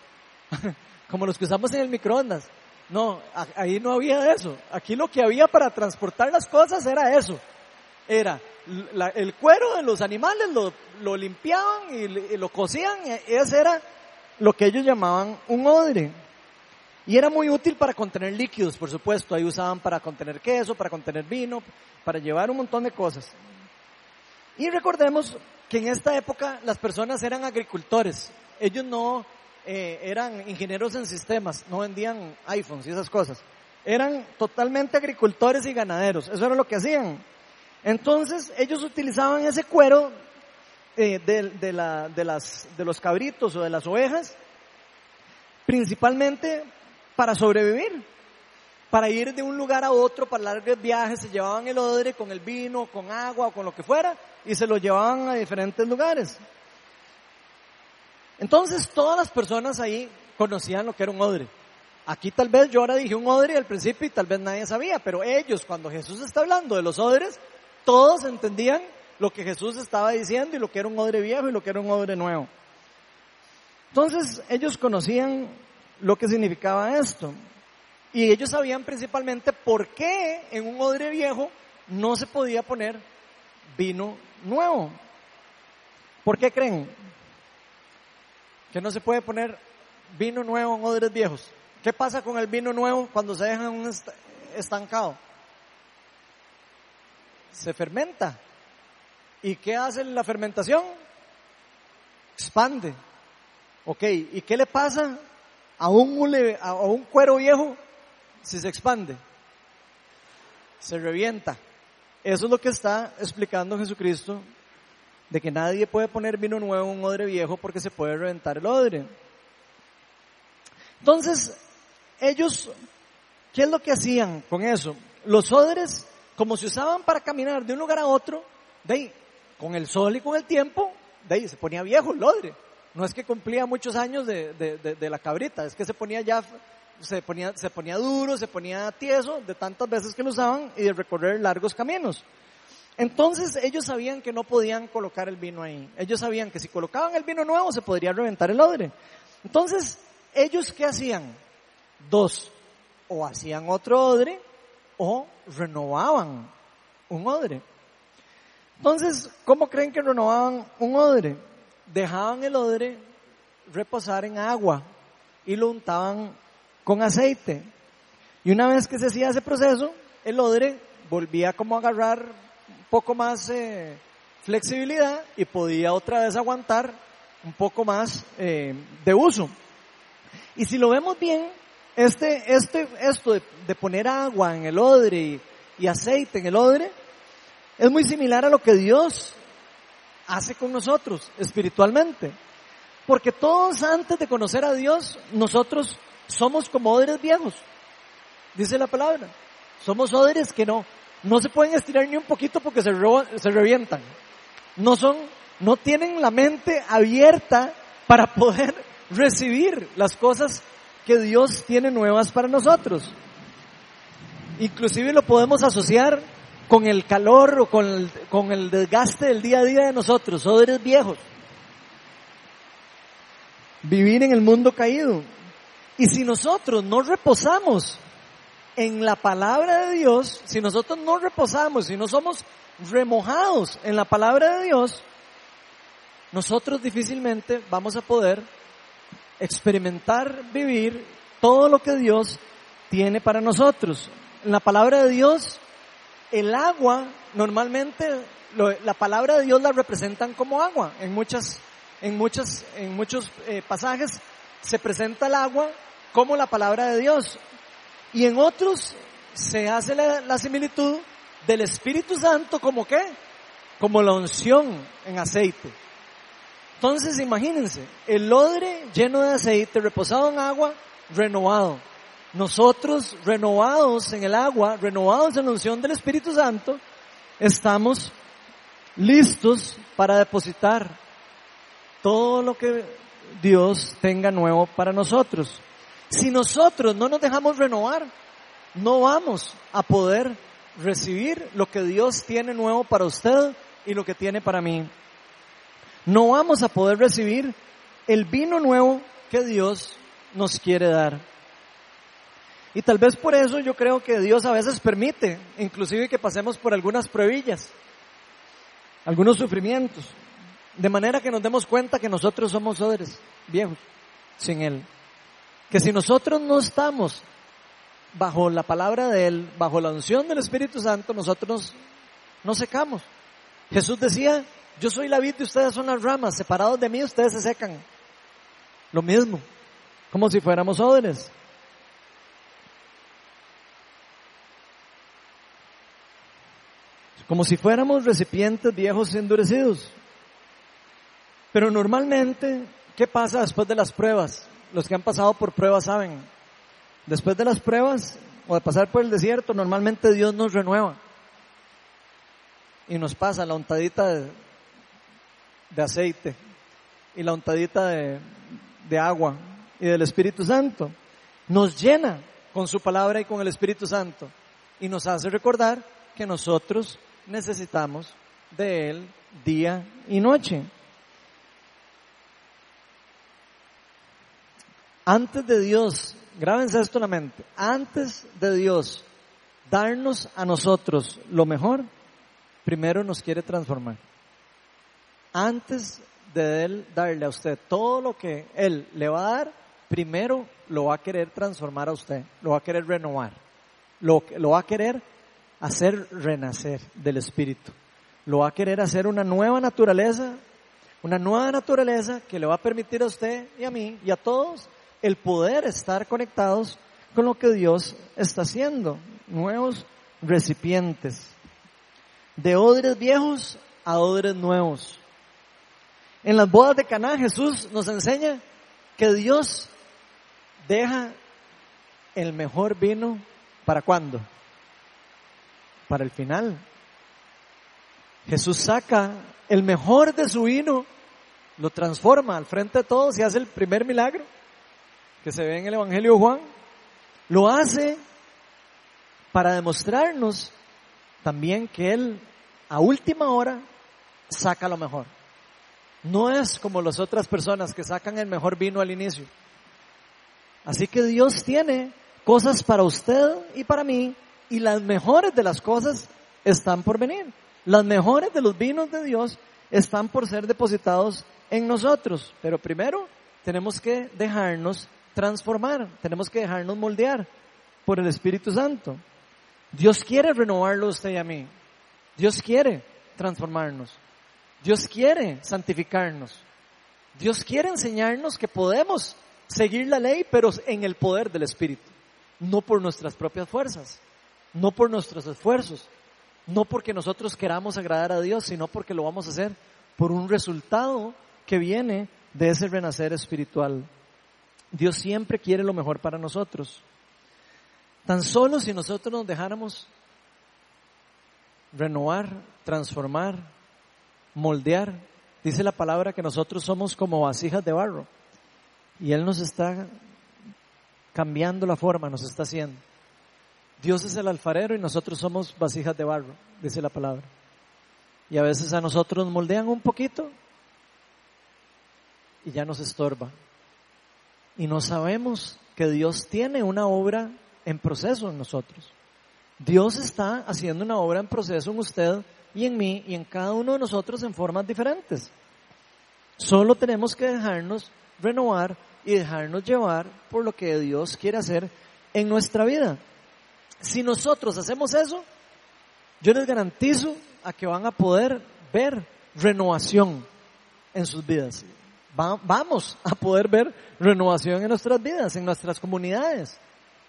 como los que usamos en el microondas. No, ahí no había eso. Aquí lo que había para transportar las cosas era eso. Era el cuero de los animales, lo, limpiaban y, lo cocían. E, ese era lo que ellos llamaban un odre. Y era muy útil para contener líquidos, por supuesto. Ahí usaban para contener queso, para contener vino, para llevar un montón de cosas. Y recordemos que en esta época las personas eran agricultores. Ellos no eh, eran ingenieros en sistemas, no vendían iPhones y esas cosas. Eran totalmente agricultores y ganaderos, eso era lo que hacían. Entonces ellos utilizaban ese cuero eh, de, de, la, de, las, de los cabritos o de las ovejas, principalmente para sobrevivir, para ir de un lugar a otro, para largos viajes, se llevaban el odre con el vino, con agua o con lo que fuera, y se lo llevaban a diferentes lugares. Entonces todas las personas ahí conocían lo que era un odre. Aquí tal vez yo ahora dije un odre al principio y tal vez nadie sabía, pero ellos cuando Jesús está hablando de los odres, todos entendían lo que Jesús estaba diciendo y lo que era un odre viejo y lo que era un odre nuevo. Entonces ellos conocían lo que significaba esto. Y ellos sabían principalmente por qué en un odre viejo no se podía poner vino nuevo. ¿Por qué creen? Que no se puede poner vino nuevo en odres viejos. ¿Qué pasa con el vino nuevo cuando se deja un estancado? Se fermenta. ¿Y qué hace la fermentación? Expande. Ok, ¿y qué le pasa a un, a un cuero viejo si se expande? Se revienta. Eso es lo que está explicando Jesucristo de que nadie puede poner vino nuevo en un odre viejo porque se puede reventar el odre. Entonces, ellos, ¿qué es lo que hacían con eso? Los odres, como se usaban para caminar de un lugar a otro, de ahí, con el sol y con el tiempo, de ahí se ponía viejo el odre. no es que cumplía muchos años de, de, de, la cabrita, es que se ponía ya, se ponía, se ponía duro, se ponía tieso de tantas veces que lo usaban y de recorrer largos caminos. Entonces ellos sabían que no podían colocar el vino ahí. Ellos sabían que si colocaban el vino nuevo se podría reventar el odre. Entonces, ellos qué hacían? Dos, o hacían otro odre o renovaban un odre. Entonces, ¿cómo creen que renovaban un odre? Dejaban el odre reposar en agua y lo untaban con aceite. Y una vez que se hacía ese proceso, el odre volvía como a agarrar poco más eh, flexibilidad y podía otra vez aguantar un poco más eh, de uso. Y si lo vemos bien, este, este, esto de, poner agua en el odre y, aceite en el odre, es muy similar a lo que Dios hace con nosotros espiritualmente. Porque todos antes de conocer a Dios, nosotros somos como odres viejos. Dice la palabra. Somos odres que no, no se pueden estirar ni un poquito porque se, se revientan. No son, no tienen la mente abierta para poder recibir las cosas que Dios tiene nuevas para nosotros. Inclusive lo podemos asociar con el calor o con el, con el desgaste del día a día de nosotros, odres viejos. Vivir en el mundo caído. Y si nosotros no reposamos en la palabra de Dios, si nosotros no reposamos, si no somos remojados en la palabra de Dios, nosotros difícilmente vamos a poder experimentar, vivir todo lo que Dios tiene para nosotros. En la palabra de Dios, el agua, normalmente la palabra de Dios la representan como agua. En muchas, en muchas, en muchos eh, pasajes se presenta el agua como la palabra de Dios. Y en otros se hace la, similitud del Espíritu Santo como qué? Como la unción en aceite. Entonces imagínense, el odre lleno de aceite, reposado en agua, renovado. Nosotros, renovados en el agua, renovados en la unción del Espíritu Santo, estamos listos para depositar todo lo que Dios tenga nuevo para nosotros. Si nosotros no nos dejamos renovar, no vamos a poder recibir lo que Dios tiene nuevo para usted y lo que tiene para mí. No vamos a poder recibir el vino nuevo que Dios nos quiere dar. Y tal vez por eso yo creo que Dios a veces permite, inclusive que pasemos por algunas pruebillas, algunos sufrimientos, de manera que nos demos cuenta que nosotros somos odres viejos sin Él que si nosotros no estamos bajo la palabra de Él, bajo la unción del Espíritu Santo, nosotros no secamos. Jesús decía, yo soy la vid y ustedes son las ramas, separados de mí ustedes se secan. Lo mismo, como si fuéramos odres. Como si fuéramos recipientes viejos endurecidos. Pero normalmente, ¿qué pasa después de las pruebas? Los que han pasado por pruebas saben, después de las pruebas o de pasar por el desierto, normalmente Dios nos renueva y nos pasa la untadita de, aceite y la untadita de, de agua y del Espíritu Santo. Nos llena con su palabra y con el Espíritu Santo y nos hace recordar que nosotros necesitamos de Él día y noche. Antes de Dios, grábense esto en la mente, antes de Dios darnos a nosotros lo mejor, primero nos quiere transformar. Antes de Él darle a usted todo lo que Él le va a dar, primero lo va a querer transformar a usted, lo va a querer renovar, lo, lo va a querer hacer renacer del Espíritu, lo va a querer hacer una nueva naturaleza, una nueva naturaleza que le va a permitir a usted y a mí y a todos el poder estar conectados con lo que Dios está haciendo, nuevos recipientes, de odres viejos a odres nuevos. En las bodas de Caná Jesús nos enseña que Dios deja el mejor vino para cuándo? Para el final. Jesús saca el mejor de su vino lo transforma al frente de todos y hace el primer milagro que se ve en el Evangelio de Juan. Lo hace para demostrarnos también que Él a última hora saca lo mejor. No es como las otras personas que sacan el mejor vino al inicio. Así que Dios tiene cosas para usted y para mí y las mejores de las cosas están por venir. Las mejores de los vinos de Dios están por ser depositados en nosotros. Pero primero tenemos que dejarnos transformar, tenemos que dejarnos moldear por el Espíritu Santo. Dios quiere renovarlo a usted y a mí. Dios quiere transformarnos. Dios quiere santificarnos. Dios quiere enseñarnos que podemos seguir la ley, pero en el poder del Espíritu. No por nuestras propias fuerzas, no por nuestros esfuerzos, no porque nosotros queramos agradar a Dios, sino porque lo vamos a hacer por un resultado que viene de ese renacer espiritual. Dios siempre quiere lo mejor para nosotros. Tan solo si nosotros nos dejáramos renovar, transformar, moldear, dice la palabra que nosotros somos como vasijas de barro y Él nos está cambiando la forma, nos está haciendo. Dios es el alfarero y nosotros somos vasijas de barro, dice la palabra. Y a veces a nosotros nos moldean un poquito y ya nos estorba. Y no sabemos que Dios tiene una obra en proceso en nosotros. Dios está haciendo una obra en proceso en usted y en mí y en cada uno de nosotros en formas diferentes. Solo tenemos que dejarnos renovar y dejarnos llevar por lo que Dios quiere hacer en nuestra vida. Si nosotros hacemos eso, yo les garantizo a que van a poder ver renovación en sus vidas. Vamos a poder ver renovación en nuestras vidas, en nuestras comunidades,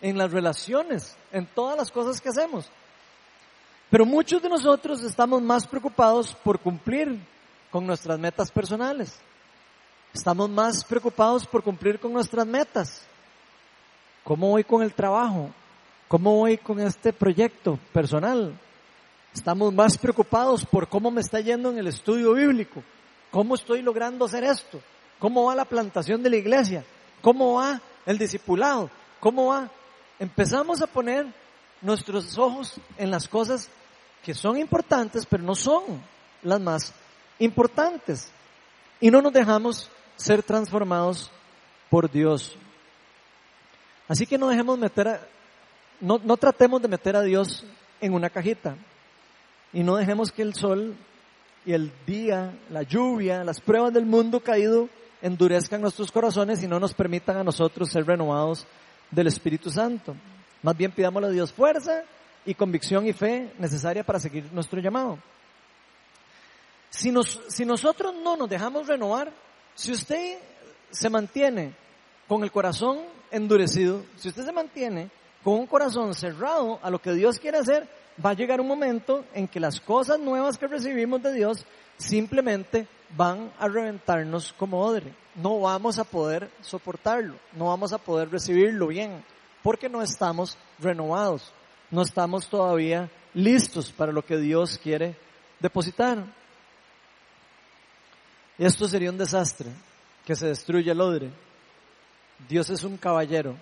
en las relaciones, en todas las cosas que hacemos. Pero muchos de nosotros estamos más preocupados por cumplir con nuestras metas personales. Estamos más preocupados por cumplir con nuestras metas. ¿Cómo voy con el trabajo? ¿Cómo voy con este proyecto personal? Estamos más preocupados por cómo me está yendo en el estudio bíblico. ¿Cómo estoy logrando hacer esto? ¿Cómo va la plantación de la iglesia? ¿Cómo va el discipulado? ¿Cómo va? Empezamos a poner nuestros ojos en las cosas que son importantes, pero no son las más importantes. Y no nos dejamos ser transformados por Dios. Así que no dejemos meter a, no, no tratemos de meter a Dios en una cajita y no dejemos que el sol y el día, la lluvia, las pruebas del mundo caído endurezcan nuestros corazones y no nos permitan a nosotros ser renovados del Espíritu Santo. Más bien pidámosle a Dios fuerza y convicción y fe necesaria para seguir nuestro llamado. Si, nos, si nosotros no nos dejamos renovar, si usted se mantiene con el corazón endurecido, si usted se mantiene con un corazón cerrado a lo que Dios quiere hacer, va a llegar un momento en que las cosas nuevas que recibimos de Dios simplemente van a reventarnos como odre. No vamos a poder soportarlo, no vamos a poder recibirlo bien, porque no estamos renovados, no estamos todavía listos para lo que Dios quiere depositar. Esto sería un desastre, que se destruya el odre. Dios es un caballero.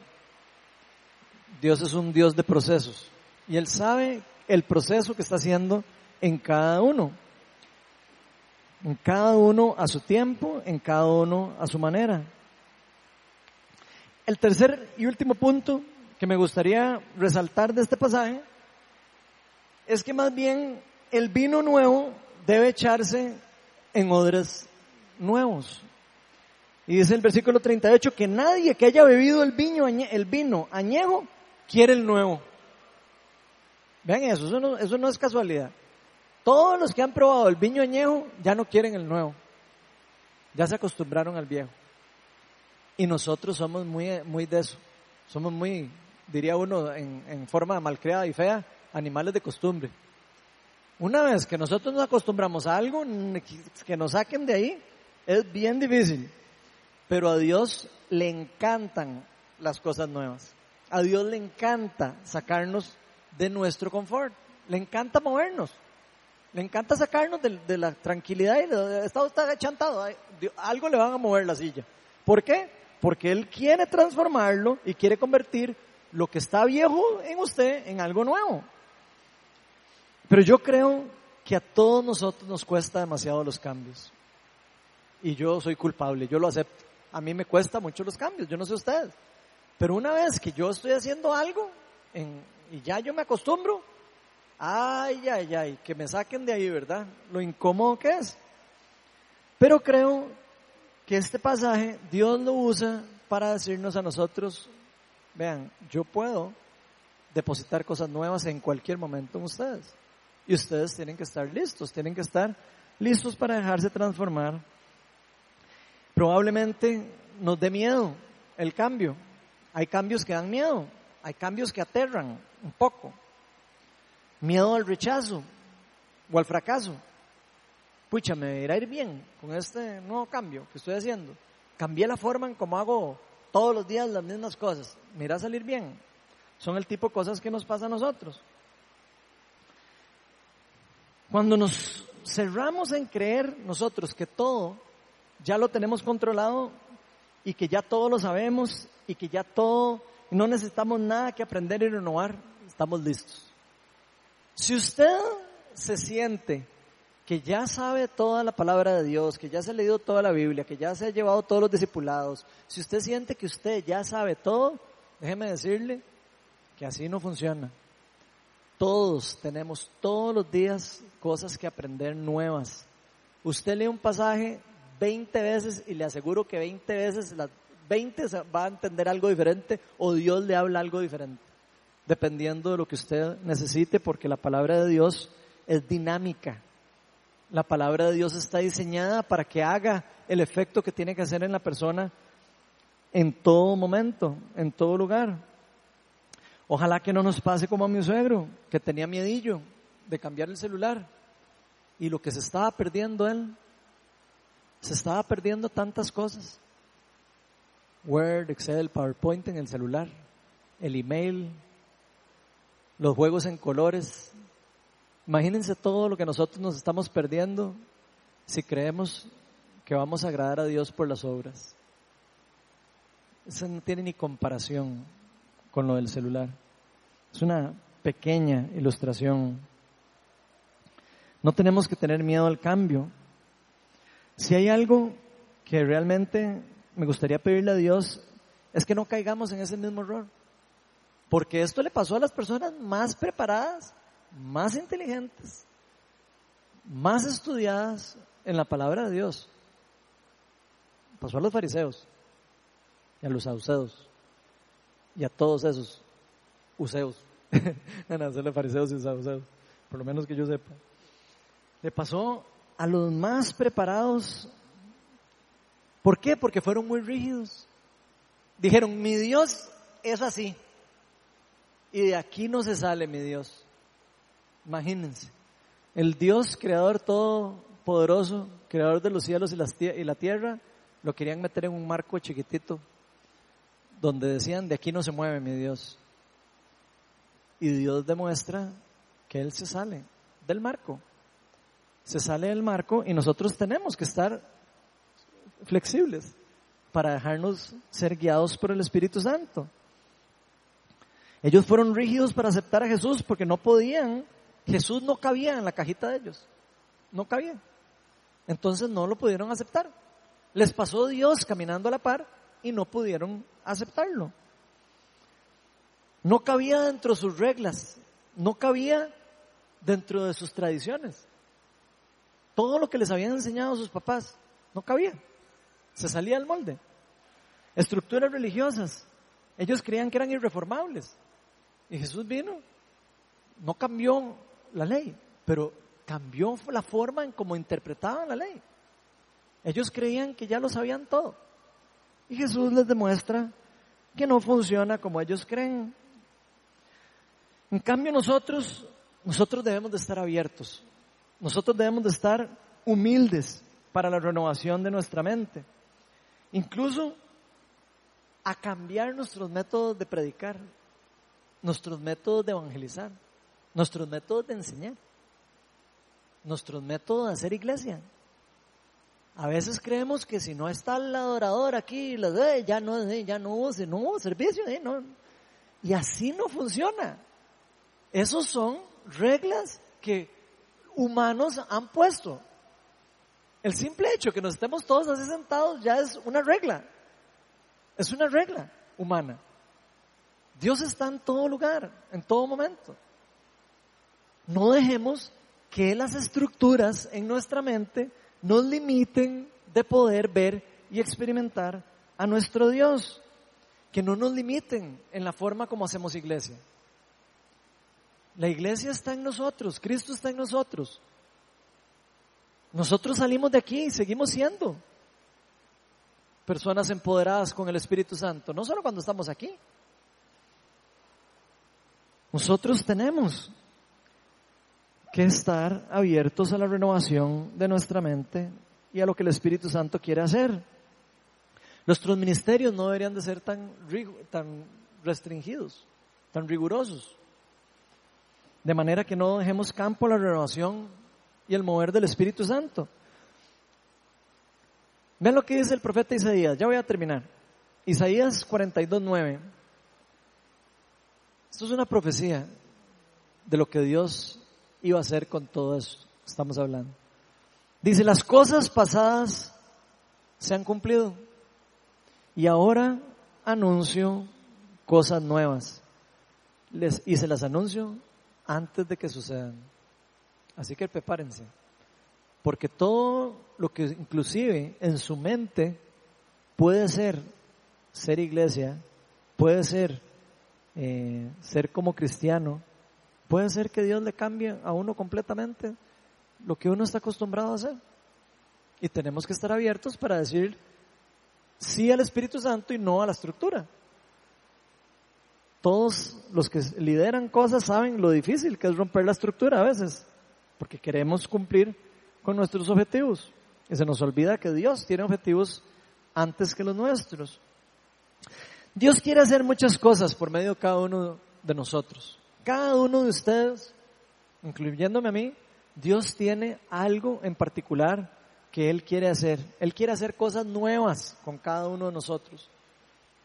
Dios es un Dios de procesos. Y Él sabe el proceso que está haciendo en cada uno. En cada uno a su tiempo, en cada uno a su manera. El tercer y último punto que me gustaría resaltar de este pasaje es que más bien el vino nuevo debe echarse en odres nuevos. Y dice el versículo 38 que nadie que haya bebido el vino, el vino añejo quiere el nuevo. Vean eso, eso no, es casualidad. Todos los que han probado el vino añejo ya no quieren el nuevo. Ya se acostumbraron al viejo. Y nosotros somos muy, muy de eso. Somos muy, diría uno, en, en forma malcriada y fea, animales de costumbre. Una vez que nosotros nos acostumbramos a algo, que nos saquen de ahí, es bien difícil, pero a Dios le encantan las cosas nuevas. A Dios le encanta sacarnos de nuestro confort. Le encanta movernos. Le encanta sacarnos de, la tranquilidad y de, estado está agachantado. Algo le van a mover la silla. ¿Por qué? Porque Él quiere transformarlo y quiere convertir lo que está viejo en usted en algo nuevo. Pero yo creo que a todos nosotros nos cuesta demasiado los cambios. Y yo soy culpable, yo lo acepto. A mí me cuesta mucho los cambios, yo no sé ustedes. Pero una vez que yo estoy haciendo algo y ya yo me acostumbro, ay, ay, ay, que me saquen de ahí, ¿verdad? Lo incómodo que es. Pero creo que este pasaje Dios lo usa para decirnos a nosotros, vean, yo puedo depositar cosas nuevas en cualquier momento en ustedes. Y ustedes tienen que estar listos, tienen que estar listos para dejarse transformar. Probablemente nos dé miedo el cambio. Hay cambios que dan miedo, hay cambios que aterran un poco. Miedo al rechazo o al fracaso. Pucha, me irá a ir bien con este nuevo cambio que estoy haciendo. Cambié la forma en cómo hago todos los días las mismas cosas. Me irá a salir bien. Son el tipo de cosas que nos pasa a nosotros. Cuando nos cerramos en creer nosotros que todo ya lo tenemos controlado y que ya todo lo sabemos y que ya todo, no necesitamos nada que aprender y renovar, estamos listos. Si usted se siente que ya sabe toda la palabra de Dios, que ya se ha leído toda la Biblia, que ya se ha llevado todos los discipulados, si usted siente que usted ya sabe todo, déjeme decirle que así no funciona. Todos tenemos todos los días cosas que aprender nuevas. Usted lee un pasaje 20 veces y le aseguro que 20 veces, las 20 va a entender algo diferente o Dios le habla algo diferente, dependiendo de lo que usted necesite, porque la palabra de Dios es dinámica. La palabra de Dios está diseñada para que haga el efecto que tiene que hacer en la persona en todo momento, en todo lugar. Ojalá que no nos pase como a mi suegro, que tenía miedillo de cambiar el celular. Y lo que se estaba perdiendo él, se estaba perdiendo tantas cosas. Word, Excel, PowerPoint en el celular, el email, los juegos en colores. Imagínense todo lo que nosotros nos estamos perdiendo si creemos que vamos a agradar a Dios por las obras. Eso no tiene ni comparación con lo del celular. Es una pequeña ilustración. No tenemos que tener miedo al cambio. Si hay algo que realmente me gustaría pedirle a Dios, es que no caigamos en ese mismo error. Porque esto le pasó a las personas más preparadas, más inteligentes, más estudiadas en la palabra de Dios. Pasó a los fariseos y a los saduceos y a todos esos useos. no, no, fariseos y saduceos, por lo menos que yo sepa. Le pasó a los más preparados. ¿Por qué? Porque fueron muy rígidos. Dijeron, mi Dios es así. Y de aquí no se sale mi Dios. Imagínense. El Dios creador todopoderoso, creador de los cielos y la tierra, lo querían meter en un marco chiquitito donde decían, de aquí no se mueve mi Dios. Y Dios demuestra que Él se sale del marco. Se sale del marco y nosotros tenemos que estar flexibles para dejarnos ser guiados por el Espíritu Santo. Ellos fueron rígidos para aceptar a Jesús porque no podían, Jesús no cabía en la cajita de ellos, no cabía. Entonces no lo pudieron aceptar. Les pasó Dios caminando a la par y no pudieron aceptarlo. No cabía dentro de sus reglas, no cabía dentro de sus tradiciones. Todo lo que les habían enseñado sus papás no cabía. Se salía del molde. Estructuras religiosas. Ellos creían que eran irreformables. Y Jesús vino. No cambió la ley, pero cambió la forma en cómo interpretaban la ley. Ellos creían que ya lo sabían todo. Y Jesús les demuestra que no funciona como ellos creen. En cambio nosotros, nosotros debemos de estar abiertos. Nosotros debemos de estar humildes para la renovación de nuestra mente. Incluso a cambiar nuestros métodos de predicar, nuestros métodos de evangelizar, nuestros métodos de enseñar. nuestros métodos de hacer iglesia. A veces creemos que si no está el adorador aquí, ya no, ya no hubo, no servicio, no. y así no funciona. Esos son reglas que humanos han puesto. El simple hecho que nos estemos todos así sentados ya es una regla. Es una regla humana. Dios está en todo lugar, en todo momento. No dejemos que las estructuras en nuestra mente nos limiten de poder ver y experimentar a nuestro Dios. Que no nos limiten en la forma como hacemos iglesia. La iglesia está en nosotros, Cristo está en nosotros. Nosotros salimos de aquí y seguimos siendo personas empoderadas con el Espíritu Santo, no solo cuando estamos aquí. Nosotros tenemos que estar abiertos a la renovación de nuestra mente y a lo que el Espíritu Santo quiere hacer. Nuestros ministerios no deberían de ser tan, tan restringidos, tan rigurosos, de manera que no dejemos campo a la renovación y el mover del Espíritu Santo. Vean lo que dice el profeta Isaías, ya voy a terminar. Isaías 42.9. Esto es una profecía de lo que Dios iba a hacer con todo eso. Estamos hablando. Dice, las cosas pasadas se han cumplido y ahora anuncio cosas nuevas. Les, y se las anuncio antes de que sucedan. Así que prepárense. Porque todo lo que inclusive en su mente puede ser ser iglesia, puede ser eh, ser como cristiano, puede ser que Dios le cambie a uno completamente lo que uno está acostumbrado a hacer. Y tenemos que estar abiertos para decir sí al Espíritu Santo y no a la estructura. Todos los que lideran cosas saben lo difícil que es romper la estructura a veces, porque queremos cumplir con nuestros objetivos. Y se nos olvida que Dios tiene objetivos antes que los nuestros. Dios quiere hacer muchas cosas por medio de cada uno de nosotros. Cada uno de ustedes, incluyéndome a mí, Dios tiene algo en particular que Él quiere hacer. Él quiere hacer cosas nuevas con cada uno de nosotros.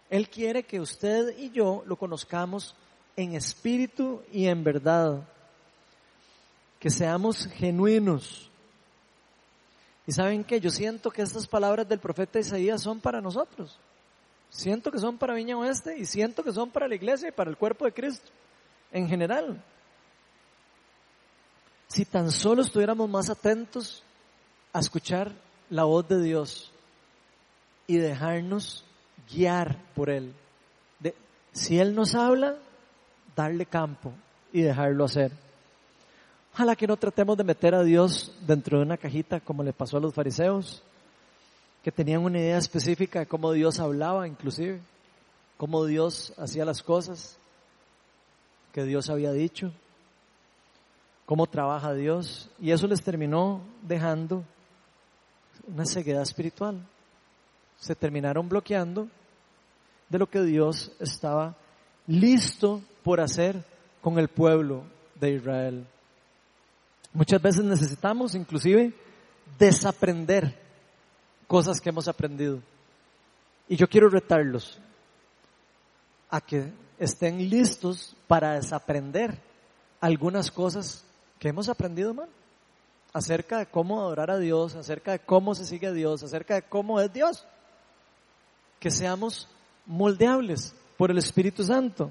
Él quiere que usted y yo lo conozcamos en espíritu y en verdad. Que seamos genuinos. Y saben que yo siento que estas palabras del profeta Isaías son para nosotros. Siento que son para Viña Oeste y siento que son para la iglesia y para el cuerpo de Cristo en general. Si tan solo estuviéramos más atentos a escuchar la voz de Dios y dejarnos guiar por Él. Si Él nos habla, darle campo y dejarlo hacer. Ojalá que no tratemos de meter a Dios dentro de una cajita como le pasó a los fariseos que tenían una idea específica de cómo Dios hablaba inclusive, cómo Dios hacía las cosas que Dios había dicho, cómo trabaja Dios, y eso les terminó dejando una ceguedad espiritual. Se terminaron bloqueando de lo que Dios estaba listo por hacer con el pueblo de Israel. Muchas veces necesitamos inclusive desaprender cosas que hemos aprendido. Y yo quiero retarlos a que estén listos para desaprender algunas cosas que hemos aprendido, acerca de cómo adorar a Dios, acerca de cómo se sigue a Dios, acerca de cómo es Dios. Que seamos moldeables por el Espíritu Santo.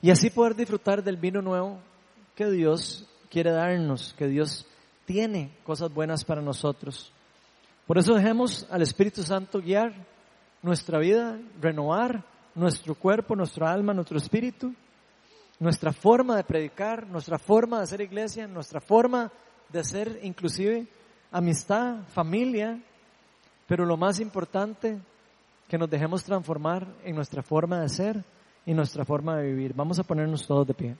Y así poder disfrutar del vino nuevo que Dios quiere darnos, que Dios tiene cosas buenas para nosotros. Por eso dejemos al Espíritu Santo guiar nuestra vida, renovar nuestro cuerpo, nuestra alma, nuestro espíritu, nuestra forma de predicar, nuestra forma de hacer iglesia, nuestra forma de hacer inclusive amistad, familia, pero lo más importante, que nos dejemos transformar en nuestra forma de ser y nuestra forma de vivir. Vamos a ponernos todos de pie.